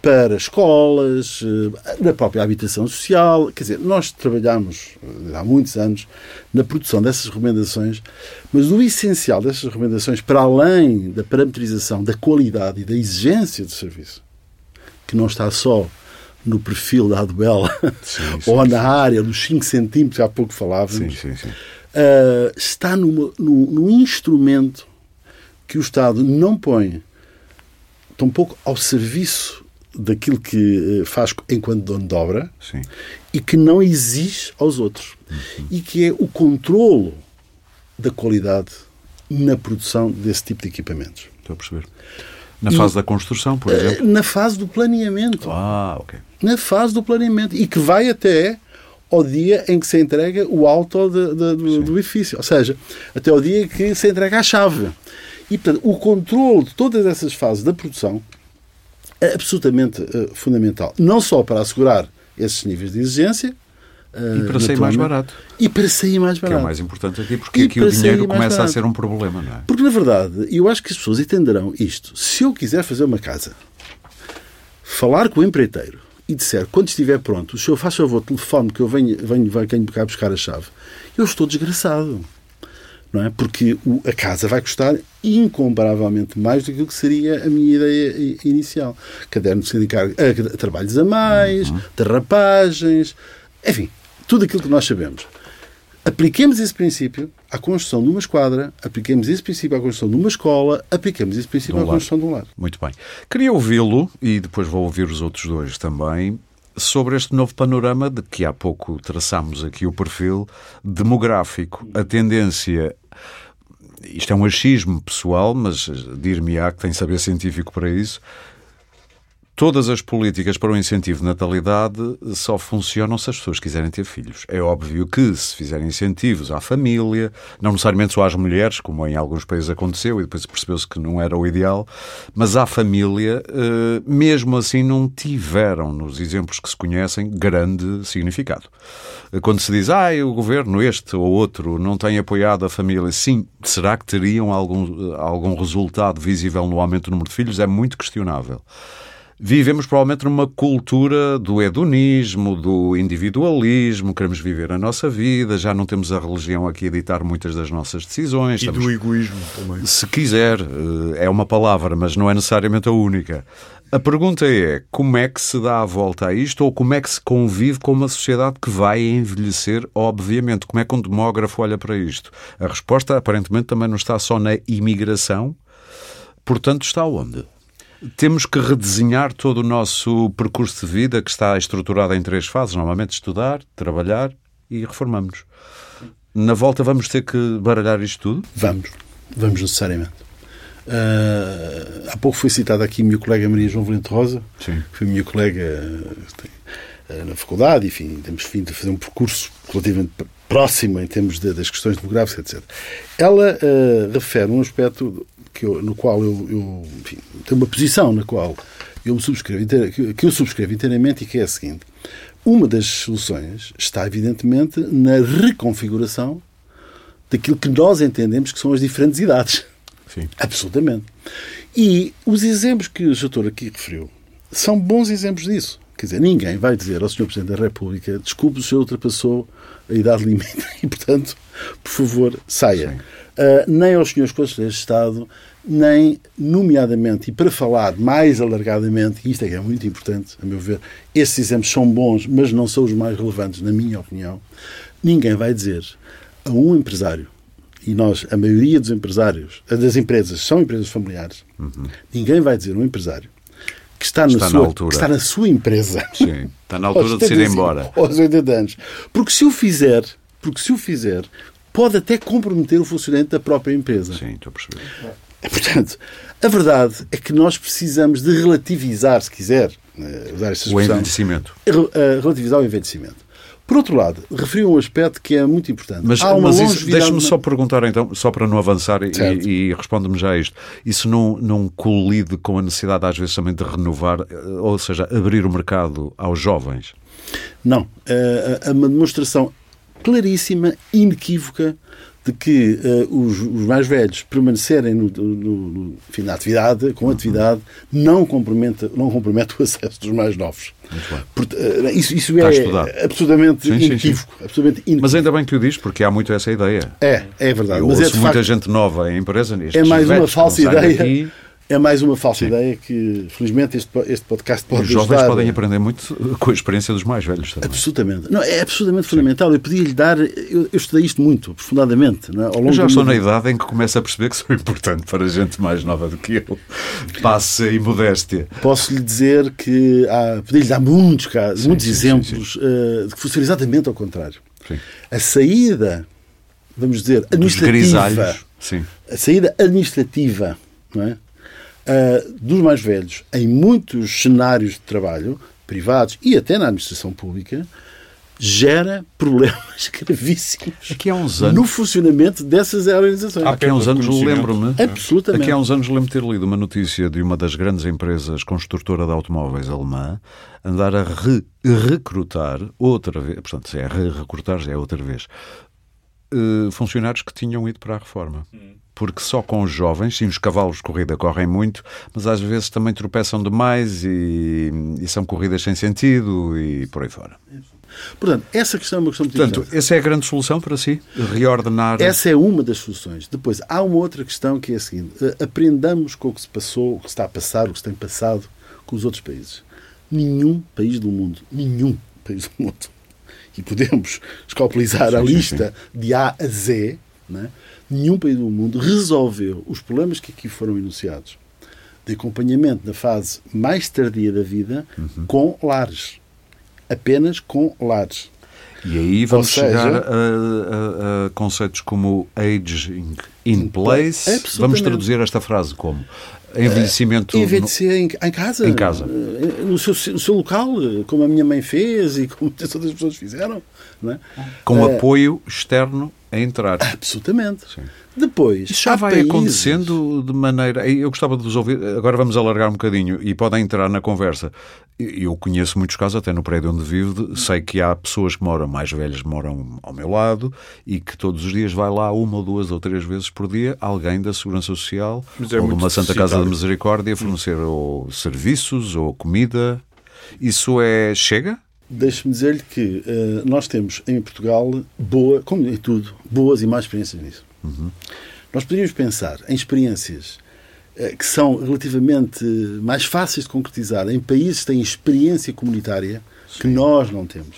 para escolas, eh, na própria habitação social. Quer dizer, nós trabalhamos eh, há muitos anos na produção dessas recomendações, mas o essencial dessas recomendações, para além da parametrização da qualidade e da exigência do serviço, que não está só no perfil da Aduela
sim,
ou na área dos 5 centímetros, que há pouco falávamos,
Sim, sim, sim.
Uh, está numa, num, num instrumento que o Estado não põe tão pouco ao serviço daquilo que uh, faz enquanto dono de obra
sim.
e que não exige aos outros. E que é o controlo da qualidade na produção desse tipo de equipamentos.
Estou a perceber. Na fase da construção, por
Uh,
exemplo?
Na fase do planeamento.
Ah, ok.
na fase do planeamento e que vai até ao dia em que se entrega o auto de- de- do, do edifício, ou seja, até ao dia que se entrega a chave. E, portanto, o controle de todas essas fases da produção absolutamente eh, fundamental, não só para assegurar esses níveis de exigência,
E para sair mais barato.
E para sair mais barato.
Que é o mais importante aqui, porque e aqui o dinheiro começa barato. a ser um problema, não é?
Porque, na verdade, eu acho que as pessoas entenderão isto. Se eu quiser fazer uma casa, falar com o empreiteiro e disser, quando estiver pronto, o senhor faz favor, telefone que eu venho, venho, venho cá buscar a chave, eu estou desgraçado. Não é? Porque o, a casa vai custar incomparavelmente mais do que, que seria a minha ideia inicial. Caderno de sindicar, uh, trabalhos a mais, uhum. derrapagens, enfim, tudo aquilo que nós sabemos. Apliquemos esse princípio à construção de uma esquadra, apliquemos esse princípio à construção de uma escola, apliquemos esse princípio à construção de um lar.
Muito bem. Queria ouvi-lo, e depois vou ouvir os outros dois também, sobre este novo panorama de que há pouco traçámos aqui o perfil demográfico. A tendência isto é um achismo pessoal, mas dir-me-á que tem saber científico para isso, Todas as políticas para o incentivo de natalidade só funcionam se as pessoas quiserem ter filhos. É óbvio que, se fizerem incentivos à família, não necessariamente só às mulheres, como em alguns países aconteceu e depois percebeu-se que não era o ideal, mas à família, eh, mesmo assim, não tiveram, nos exemplos que se conhecem, grande significado. Quando se diz, ah, o governo, este ou outro, não tem apoiado a família, sim, será que teriam algum, algum resultado visível no aumento do número de filhos? É muito questionável. Vivemos provavelmente numa cultura do hedonismo, do individualismo, queremos viver a nossa vida, já não temos a religião aqui a ditar muitas das nossas decisões.
E estamos... do egoísmo também.
Se quiser, eh, é uma palavra, mas não é necessariamente a única. A pergunta é como é que se dá a volta a isto ou como é que se convive com uma sociedade que vai envelhecer, obviamente? Como é que um demógrafo olha para isto? A resposta aparentemente também não está só na imigração, portanto está onde? Temos que redesenhar todo o nosso percurso de vida, que está estruturado em três fases: normalmente estudar, trabalhar e reformamos. Na volta, vamos ter que baralhar isto tudo?
Vamos, vamos necessariamente. Uh, há pouco foi citada aqui a minha colega Maria João Valente Rosa, Sim. que foi minha colega uh, na faculdade, enfim, temos vindo a fazer um percurso relativamente próximo em termos de, das questões demográficas, etc. Ela uh, refere um aspecto que eu, no qual eu, eu enfim, tenho uma posição na qual eu me subscrevo, que eu subscrevo inteiramente e que é a seguinte. Uma das soluções está, evidentemente, na reconfiguração daquilo que nós entendemos que são as diferentes idades.
Sim.
Absolutamente. E os exemplos que o doutor aqui referiu são bons exemplos disso. Quer dizer, ninguém vai dizer ao Sr. Presidente da República desculpe, o senhor ultrapassou a idade limite e, portanto, por favor, saia. Uh, nem aos senhores Conselheiros de Estado, nem, nomeadamente, e para falar mais alargadamente, e isto é que é muito importante, a meu ver, esses exemplos são bons, mas não são os mais relevantes, na minha opinião, ninguém vai dizer a um empresário, e nós, a maioria dos empresários, das empresas, são empresas familiares, uhum. ninguém vai dizer a um empresário que está, está, na, sua, na está na sua empresa.
Sim, está na altura de se ir embora.
Aos 80 anos. Porque se o fizer, porque se o fizer, pode até comprometer o funcionamento da própria empresa.
Sim, estou a perceber.
Portanto, a verdade é que nós precisamos de relativizar, se quiser, eh, usar esta expressão. O
envelhecimento.
Eh, relativizar o envelhecimento. Por outro lado, referiu um aspecto que é muito importante.
Mas, mas deixe-me só perguntar, então, só para não avançar e, e responde-me já a isto. Isso não, não colide com a necessidade, às vezes, também de renovar, eh, ou seja, abrir o mercado aos jovens?
Não. É uma demonstração claríssima, inequívoca, de que uh, os, os, mais velhos permanecerem no, no, no, enfim, na atividade, com atividade, não compromete, não compromete o acesso dos mais novos. Porque, uh, isso, isso é absolutamente sim, inequívoco, sim, sim. absolutamente inequívoco.
Mas ainda bem que o diz, porque há muito essa ideia.
É, é verdade.
Eu
mas é
ouço é muita facto, gente nova em empresa.
É mais uma falsa ideia. Aqui, é mais uma falsa Sim. ideia que, felizmente, este, este podcast pode
Os jovens podem aprender muito com a experiência dos mais velhos também.
Absolutamente. Não, é absolutamente Sim. fundamental. Eu podia-lhe dar... Eu, eu, estudei isto muito, profundamente. Não é? Ao longo
eu já estou na idade em que começo a perceber que sou importante para gente mais nova do que eu. Passe e modéstia.
Posso-lhe dizer que há... Podia-lhe dar muitos casos, sim, muitos exemplos uh, de que fosse exatamente ao contrário. A saída, vamos dizer, administrativa... A saída administrativa não é? Uh, dos mais velhos em muitos cenários de trabalho, privados e até na administração pública, gera problemas gravíssimos
Aqui há uns anos,
no funcionamento dessas organizações.
Há
aqui há uns anos lembro-me.
Absolutamente.
Aqui há uns anos lembro-me de ter lido uma notícia de uma das grandes empresas construtora de automóveis alemã andar a re- recrutar outra vez, portanto, se é re- recrutar, já é outra vez, eh, funcionários que tinham ido para a reforma. Porque só com os jovens, sim, os cavalos de corrida correm muito, mas às vezes também tropeçam demais e, e são corridas sem sentido e por aí fora.
Portanto, essa questão é uma questão muito
Portanto,
importante.
essa é a grande solução para si? Reordenar.
Essa é uma das soluções. Depois, há uma outra questão que é a seguinte: Eh, aprendamos com o que se passou, o que se está a passar, o que se tem passado com os outros países. Nenhum país do mundo, nenhum país do mundo, e podemos escalpelizar a
Sim, sim,
lista de A a Z, né? Nenhum país do mundo resolveu os problemas que aqui foram enunciados de acompanhamento na fase mais tardia da vida
Uhum.
com lares. Apenas com lares.
E aí vamos
seja-
chegar a, a- a conceitos como aging in place. Vamos traduzir esta frase como envelhecimento. no-
Envelhecer em, em casa.
Em casa.
eh, No seu, no seu local, eh, como a minha mãe fez e como muitas outras pessoas fizeram. É?
com
Eh,
apoio externo a entrar.
Absolutamente. Depois,
Isso já vai
países-
acontecendo de maneira. Eu gostava de vos ouvir. Agora vamos alargar um bocadinho e podem entrar na conversa. Eu conheço muitos casos, até no prédio onde vivo, de- sei que há pessoas que moram, mais velhas, moram ao meu lado e que todos os dias vai lá uma ou duas ou três vezes por dia alguém da Segurança Social
é
ou de uma Santa Casa da
deficitário.
Misericórdia fornecer ou serviços ou comida. Isso é. chega?
Deixe-me dizer-lhe que eh, nós temos em Portugal, boa, como em tudo, boas e más experiências nisso. Nós poderíamos pensar em experiências eh, que são relativamente mais fáceis de concretizar em países que têm experiência comunitária que nós não temos.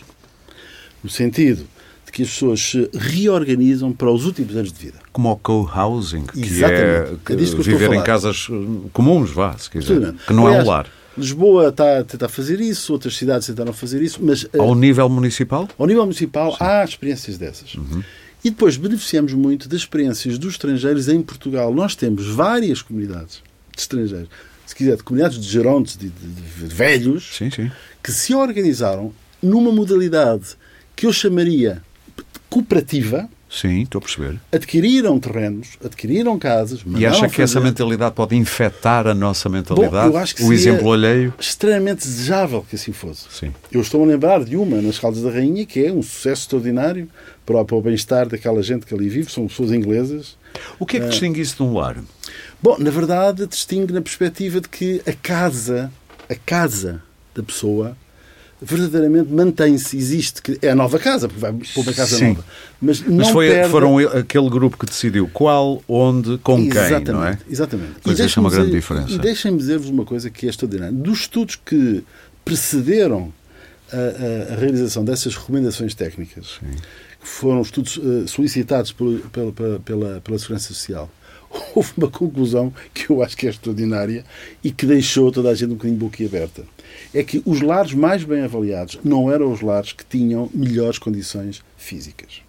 No sentido de que as pessoas se reorganizam para os últimos anos de vida.
Como o co-housing, que
Exatamente.
é,
É disso que estou a
viver em casas uh, comuns, vá, se quiser. Que não é
Aliás,
um lar.
Lisboa está a tentar fazer isso, outras cidades tentaram fazer isso, mas eh,
Ao nível municipal?
Ao nível municipal há experiências dessas. E depois beneficiamos muito das experiências dos estrangeiros em Portugal. Nós temos várias comunidades de estrangeiros. Se quiser, de comunidades de gerontes, de, de- de velhos,
Sim, sim.
que se organizaram numa modalidade que eu chamaria cooperativa,
Sim, estou a perceber.
adquiriram terrenos, adquiriram casas,
E acha que essa
fazer-
mentalidade pode infectar a nossa mentalidade?
eu acho que
o exemplo alheio?
extremamente desejável que assim fosse.
Sim.
Eu estou a lembrar de uma nas Caldas da Rainha que é um sucesso extraordinário para, para o bem-estar daquela gente que ali vive, são pessoas inglesas.
O que é que distingue isso de um lar?
Bom, na verdade, distingue na perspectiva de que a casa, a casa da pessoa, verdadeiramente mantém-se, existe, que é a nova casa, porque vai para uma casa
Sim.
nova. Mas não
Mas foi,
perde...
foram aquele grupo que decidiu qual, onde, com quem,
exatamente,
não é?
Exatamente.
Pois
E
isso é uma grande
dizer-
diferença.
E deixem-me dizer-vos uma coisa que é extraordinária. Dos estudos que precederam a, a- a realização dessas recomendações técnicas, que foram estudos eh, solicitados por- pela, pela, pela, pela Segurança Social, houve uma conclusão que eu acho que é extraordinária e que deixou toda a gente um bocadinho boquiaberta. É que os lares mais bem avaliados não eram os lares que tinham melhores condições físicas.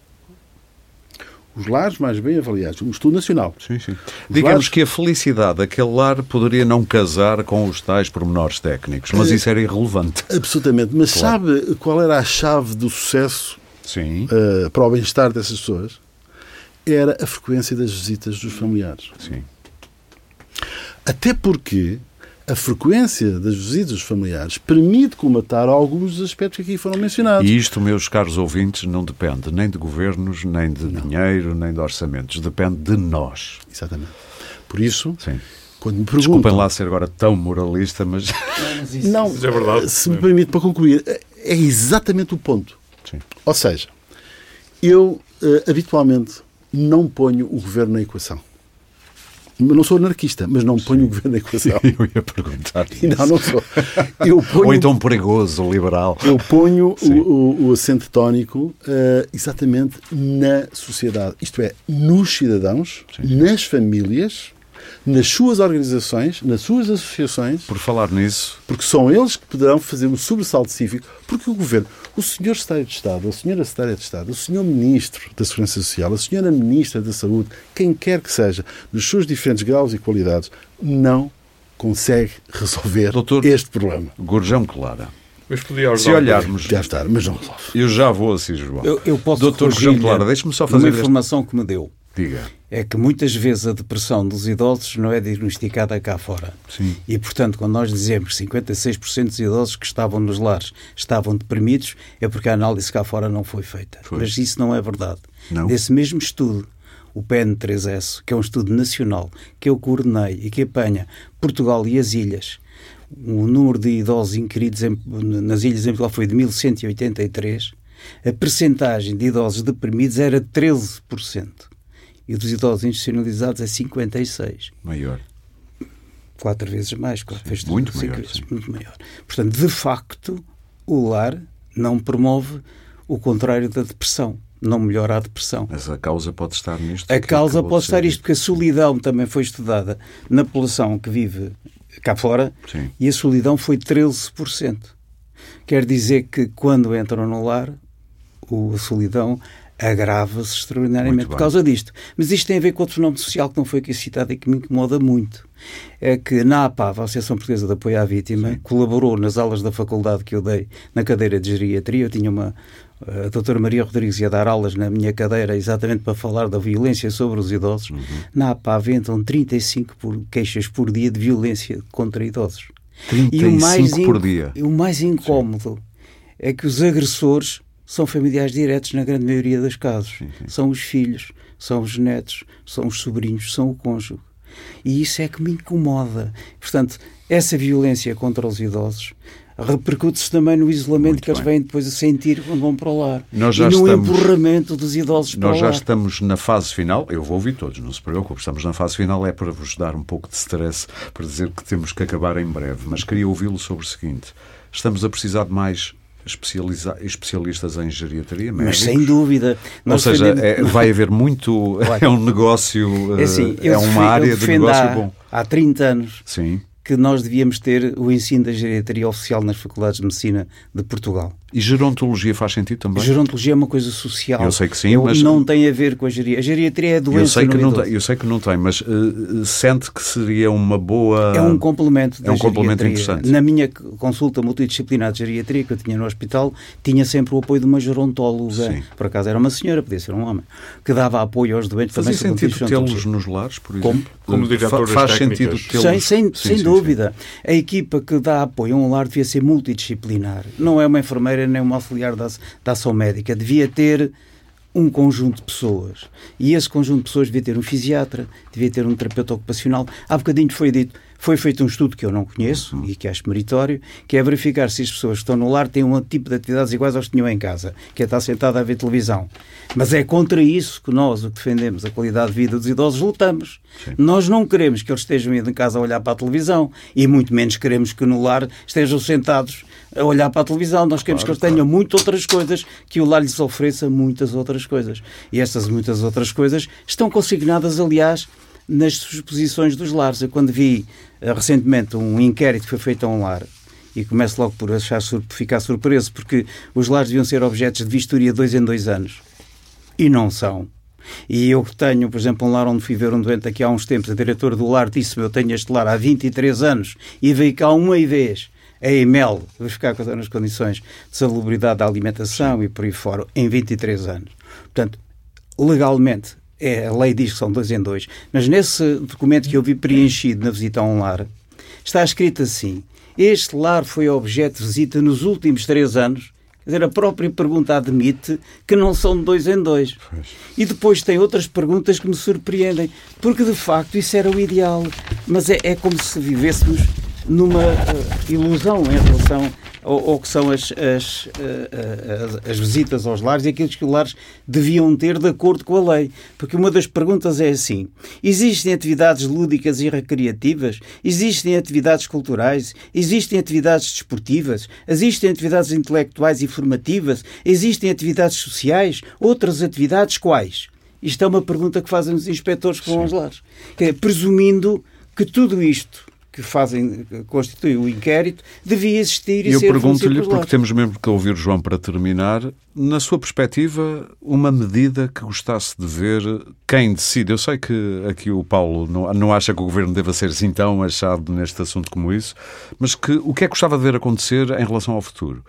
Os lares mais bem avaliados, um estudo nacional,
Sim, sim.
Os
Digamos
lares-
que a felicidade daquele lar poderia não casar com os tais pormenores técnicos, mas
Eh,
isso era irrelevante.
Absolutamente. Mas
Claro.
sabe qual era a chave do sucesso
Sim,
eh, para o bem-estar dessas pessoas? Era a frequência das visitas dos familiares.
sim.
Até porque a frequência das visitas dos familiares permite comatar alguns dos aspectos que aqui foram mencionados.
E isto, meus caros ouvintes, não depende nem de governos, nem de dinheiro, nem de orçamentos. Depende de nós.
Exatamente. Por isso,
Sim.
quando me perguntam...
Desculpem lá ser agora tão moralista, mas.
Não,
Mas é verdade.
se me permite para concluir, é exatamente o ponto.
Sim.
Ou seja, eu eh, habitualmente não ponho o governo na equação. Não sou anarquista, mas não ponho o governo na equação.
Eu ia perguntar.
Não, não sou. Eu ponho,
Ou então perigoso, liberal.
eu ponho
Sim.
o, o, acento tónico eh, exatamente na sociedade. Isto é, nos cidadãos, nas famílias, nas suas organizações, nas suas associações,
Por falar nisso,
porque são eles que poderão fazer um sobressalto cívico, porque o Governo, o Senhor Secretário de Estado, a Senhora Secretária de Estado, o Senhor Ministro da Segurança Social, a Senhora Ministra da Saúde, quem quer que seja, nos seus diferentes graus e qualidades, não consegue resolver
Doutor-
este problema.
Gorjão Clara,
Mas podia
Se olharmos.
Deve estar, mas não resolve.
Eu já vou assim, João.
Eu, eu posso
Doutor João
corrigir-lhe
Clara, deixe-me só
uma
fazer. Este...
informação que me deu.
Diga.
É que muitas vezes a depressão dos idosos não é diagnosticada cá fora.
Sim.
E, portanto, quando nós dizemos que 56% dos idosos que estavam nos lares estavam deprimidos, é porque a análise cá fora não foi feita.
Foi.
Mas isso não é verdade.
Não?
Desse mesmo estudo, o PN3S, que é um estudo nacional que eu coordenei e que apanha Portugal e as ilhas, o número de idosos inquiridos em, nas ilhas em Portugal foi de 1183, a percentagem de idosos deprimidos era 13%. E dos idosos institucionalizados é 56%.
Maior.
Quatro vezes mais. Quatro vezes
muito maior,
vezes,
sim.
muito maior. Portanto, de facto, o lar não promove o contrário da depressão. Não melhora a depressão.
Mas a causa pode estar nisto.
A causa pode estar isto, porque a solidão também foi estudada na população que vive cá fora
Sim.
e a solidão foi 13%. Quer dizer que quando entram no lar, a solidão agrava-se extraordinariamente por causa disto. Mas isto tem a ver com outro fenómeno social que não foi aqui citado e que me incomoda muito. É que na APAV, a Associação Portuguesa de Apoio à Vítima, colaborou nas aulas da faculdade que eu dei na cadeira de geriatria. Eu tinha uma. A doutora Maria Rodrigues ia dar aulas na minha cadeira exatamente para falar da violência sobre os idosos.
Uhum.
Na APAV entram 35 por, queixas por dia de violência contra idosos.
35
in-
por dia.
o mais incómodo é que os agressores são familiares diretos na grande maioria dos casos. São os filhos, são os netos, são os sobrinhos, são o cônjuge. E isso é que me incomoda. Portanto, essa violência contra os idosos repercute-se também no isolamento
Muito
que eles
bem.
vêm depois a sentir quando vão para o lar.
Nós já
e no
estamos-
empurramento dos idosos para
Nós
o
já
lar.
estamos na fase final, eu vou ouvir todos, não se preocupe, estamos na fase final, é para vos dar um pouco de stress, para dizer que temos que acabar em breve, mas queria ouvi-lo sobre o seguinte: estamos a precisar de mais especializa- especialistas em geriatria,
Mas
médicos?
sem dúvida.
Ou seja,
defendemos-
é- vai haver muito. É um negócio.
É assim,
eh, é uma
eu
área de
defendo
negócio
há,
bom.
há 30 anos
Sim.
que nós devíamos ter o ensino da geriatria oficial nas faculdades de medicina de Portugal.
E gerontologia faz sentido também?
Gerontologia é uma coisa social.
Eu sei que sim,
Eu-
mas-
não tem a ver com a geriatria. A geriatria é a doença
Eu sei, que não tem, eu sei que não tem, mas eh, sente que seria uma boa.
É um complemento da
É um complemento interessante.
Na minha consulta multidisciplinar de geriatria que eu tinha no hospital, tinha sempre o apoio de uma gerontóloga.
Sim.
Por acaso era uma senhora, podia ser um homem, que dava apoio aos doentes.
Fazia sentido tê-los nos lares, por
Como?
exemplo?
Como
Eh,
diretores
fa- Faz
técnicas.
sentido tê-los.
Sem, sem,
Sim,
sem
sim,
dúvida. A equipa que dá apoio a um lar devia ser multidisciplinar. Não é uma enfermeira nem uma auxiliar da, da ação médica. Devia ter um conjunto de pessoas. E esse conjunto de pessoas devia ter um fisiatra, devia ter um terapeuta ocupacional. Há bocadinho foi dito, foi feito um estudo que eu não conheço
Uhum.
e que acho meritório, que é verificar se as pessoas que estão no lar têm um tipo de atividades iguais aos que tinham em casa, que é estar sentado a ver televisão. Mas é contra isso que nós, o que defendemos, a qualidade de vida dos idosos, lutamos. Nós não queremos que eles estejam em casa a olhar para a televisão e muito menos queremos que no lar estejam sentados a olhar para a televisão. Nós queremos que eles tenham muitas outras coisas, que o lar lhes ofereça muitas outras coisas. E estas muitas outras coisas estão consignadas, aliás, nas disposições dos lares. Eu quando vi eh, recentemente um inquérito que foi feito a um lar, e começo logo por achar, sur- ficar surpreso, porque os lares deviam ser objetos de vistoria dois em dois anos. E não são. E eu tenho, por exemplo, um lar onde fui ver um doente aqui há uns tempos, a diretora do lar disse-me, eu tenho este lar há 23 anos e veio cá uma vez a EMEL, vou ficar nas condições de salubridade da alimentação e por aí fora, em 23 anos. Portanto, legalmente, é, a lei diz que são dois em dois, mas nesse documento que eu vi preenchido na visita a um lar, está escrito assim, este lar foi objeto de visita nos últimos três anos, Quer dizer, a própria pergunta admite que não são de dois em dois. E depois tem outras perguntas que me surpreendem, porque de facto isso era o ideal. Mas é, é como se vivêssemos numa eh, ilusão em relação ao, ao que são as, as, eh, as, as visitas aos lares e aquilo que os lares deviam ter de acordo com a lei. Porque uma das perguntas é assim: existem atividades lúdicas e recreativas? Existem atividades culturais? Existem atividades desportivas? Existem atividades intelectuais e formativas? Existem atividades sociais? Outras atividades quais? Isto é uma pergunta que fazem os inspectores com os lares. Que é, presumindo que tudo isto que fazem, que constitui o inquérito, devia existir e
Eu
ser
pergunto-lhe, porque temos mesmo que ouvir o João para terminar, na sua perspectiva, uma medida que gostasse de ver quem decide? Eu sei que aqui o Paulo não, não acha que o governo deva ser assim tão achado neste assunto como isso, mas que, o que é que gostava de ver acontecer em relação ao futuro?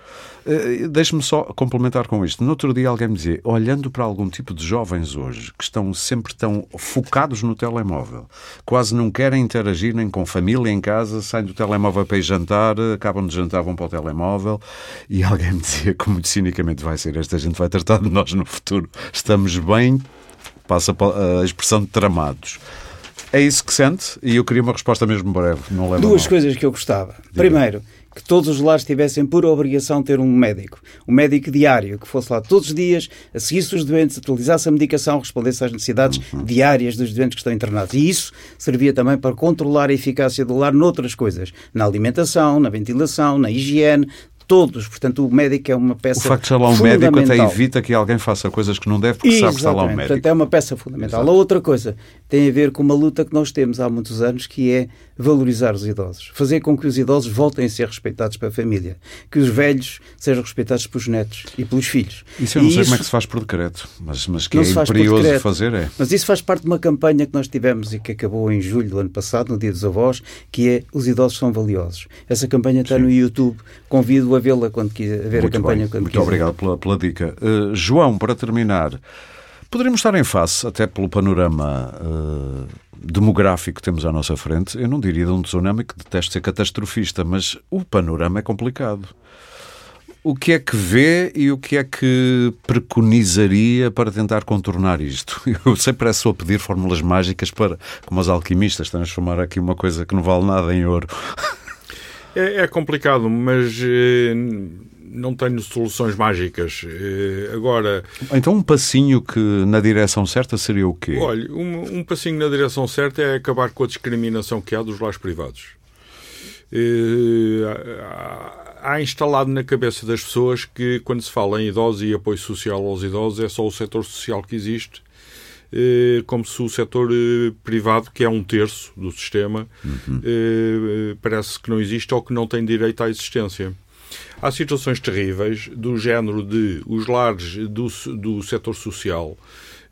Uh, Deixe-me só complementar com isto. No outro dia alguém me dizia, olhando para algum tipo de jovens hoje, que estão sempre tão focados no telemóvel, quase não querem interagir nem com família em casa, saem do telemóvel para ir jantar, acabam de jantar, vão para o telemóvel, e alguém me dizia muito cinicamente vai ser esta gente vai tratar de nós no futuro. Estamos bem, passa a expressão de tramados. É isso que sente? E eu queria uma resposta mesmo breve. Não leva
Duas mal. coisas que eu gostava. Diga. Primeiro, que todos os lares tivessem por obrigação ter um médico. Um médico diário, que fosse lá todos os dias, a seguisse os doentes, atualizasse a medicação, respondesse às necessidades uhum. diárias dos doentes que estão internados. E isso servia também para controlar a eficácia do lar noutras coisas. Na alimentação, na ventilação, na higiene, todos. Portanto, o médico é uma peça.
O facto de estar lá um médico até evita que alguém faça coisas que não deve, porque Exatamente. sabe que está lá um médico.
Portanto, é uma peça fundamental. Exato. A outra coisa tem a ver com uma luta que nós temos há muitos anos, que é valorizar os idosos. Fazer com que os idosos voltem a ser respeitados pela família. Que os velhos sejam respeitados pelos netos e pelos filhos.
Isso eu não e sei isso... como é que se faz por decreto, mas, mas que não é imperioso fazer é.
Mas isso faz parte de uma campanha que nós tivemos e que acabou em julho do ano passado, no Dia dos Avós, que é Os Idosos São Valiosos. Essa campanha está Sim. no YouTube. Convido a vê-la quando quiser, a ver
Muito
a campanha
bem.
quando
Muito
quiser.
obrigado pela, pela dica. Uh, João, para terminar, poderíamos estar em face, até pelo panorama uh, demográfico que temos à nossa frente, eu não diria de um tsunami que detesto ser catastrofista, mas o panorama é complicado. O que é que vê e o que é que preconizaria para tentar contornar isto? Eu sempre parece só pedir fórmulas mágicas para, como os alquimistas, transformar aqui uma coisa que não vale nada em ouro.
É, é complicado, mas eh, não tenho soluções mágicas. Eh, agora.
Então, um passinho que na direção certa seria o quê?
Olha, um, um passinho na direção certa é acabar com a discriminação que há dos lares privados. Eh, há instalado na cabeça das pessoas que, quando se fala em idosos e apoio social aos idosos, é só o setor social que existe como se o setor eh, privado, que é um terço do sistema, uhum. Eh, parece que não existe ou que não tem direito à existência. Há situações terríveis do género de os lares do, do setor social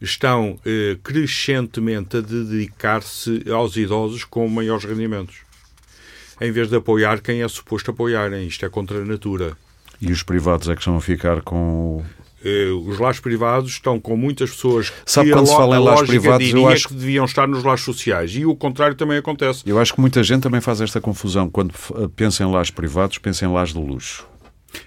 estão crescentemente a dedicar-se aos idosos com maiores rendimentos, em vez de apoiar quem é suposto apoiarem. Isto é contra a natura.
E os privados é que estão a ficar com
eh, os lares privados estão com muitas pessoas
Sabe que quando se fala em lares privados, eu acho
que deviam estar nos lares sociais e o contrário também acontece.
Eu acho que muita gente também faz esta confusão quando pensa em lares privados, pensa em lares de luxo.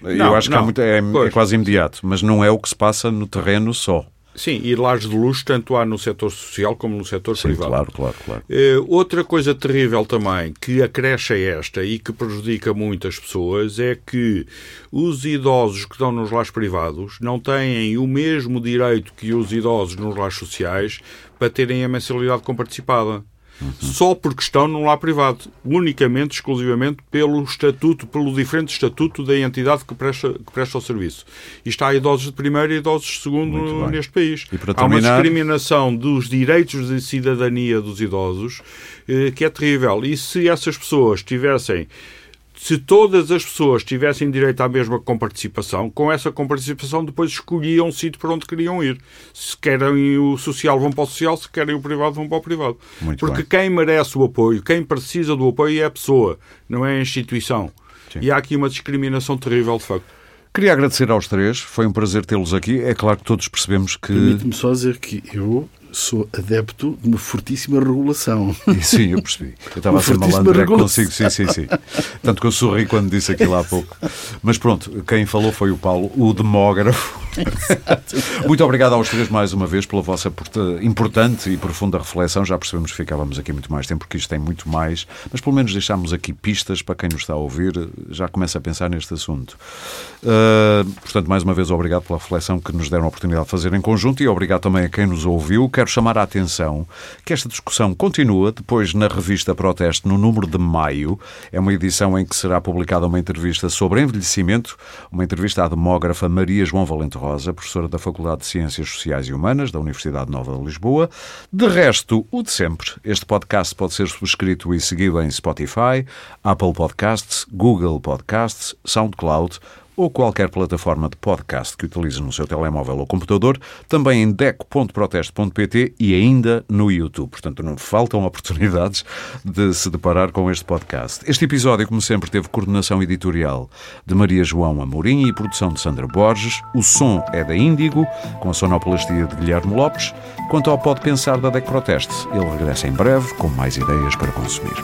Não, eu acho não, que muito, é, é quase imediato, mas não é o que se passa no terreno só.
Sim, e lares de luxo tanto há no setor social como no setor
Sim,
privado.
Claro, claro, claro.
Uh, outra coisa terrível também que acresce a esta e que prejudica muitas pessoas é que os idosos que estão nos lares privados não têm o mesmo direito que os idosos nos lares sociais para terem a mensalidade comparticipada. Uhum. Só porque estão num lar privado, unicamente, exclusivamente pelo estatuto, pelo diferente estatuto da entidade que presta, que presta o serviço. E está idosos de primeiro e idosos de segundo neste país.
Há
uma discriminação dos direitos de cidadania dos idosos eh, que é terrível. E se essas pessoas tivessem se todas as pessoas tivessem direito à mesma comparticipação, com essa comparticipação depois escolhiam o sítio para onde queriam ir. Se querem o social, vão para o social, se querem o privado, vão para o privado.
Muito
Porque
bem.
quem merece o apoio, quem precisa do apoio é a pessoa, não é a instituição. Sim. E há aqui uma discriminação terrível, de facto.
Queria agradecer aos três, foi um prazer tê-los aqui. É claro que todos percebemos que.
Permite-me só dizer que eu sou adepto de uma fortíssima regulação.
sim, eu percebi. Eu estava uma a ser malandro é consigo, sim, sim, sim. Tanto que eu sorri quando disse aquilo há pouco. Mas pronto, quem falou foi o Paulo, o demógrafo. Muito obrigado aos três mais uma vez pela vossa importante e profunda reflexão. Já percebemos que ficávamos aqui muito mais tempo, porque isto tem muito mais, mas pelo menos deixámos aqui pistas para quem nos está a ouvir, já começa a pensar neste assunto. Uh, portanto, mais uma vez, obrigado pela reflexão que nos deram a oportunidade de fazer em conjunto e obrigado também a quem nos ouviu. Quero chamar a atenção que esta discussão continua depois na revista Proteste, no número de maio. É uma edição em que será publicada uma entrevista sobre envelhecimento, uma entrevista à demógrafa Maria João Valente Rosa, professora da Faculdade de Ciências Sociais e Humanas da Universidade Nova de Lisboa. De resto, o de sempre. Este podcast pode ser subscrito e seguido em Spotify, Apple Podcasts, Google Podcasts, SoundCloud ou qualquer plataforma de podcast que utilize no seu telemóvel ou computador, também em deco.proteste.pt e ainda no YouTube. Portanto, não faltam oportunidades de se deparar com este podcast. Este episódio, como sempre, teve coordenação editorial de Maria João Amorim e produção de Sandra Borges. O som é da Índigo, com a sonoplastia de Guilherme Lopes. Quanto ao Pode Pensar da DEC Proteste, ele regressa em breve com mais ideias para consumir.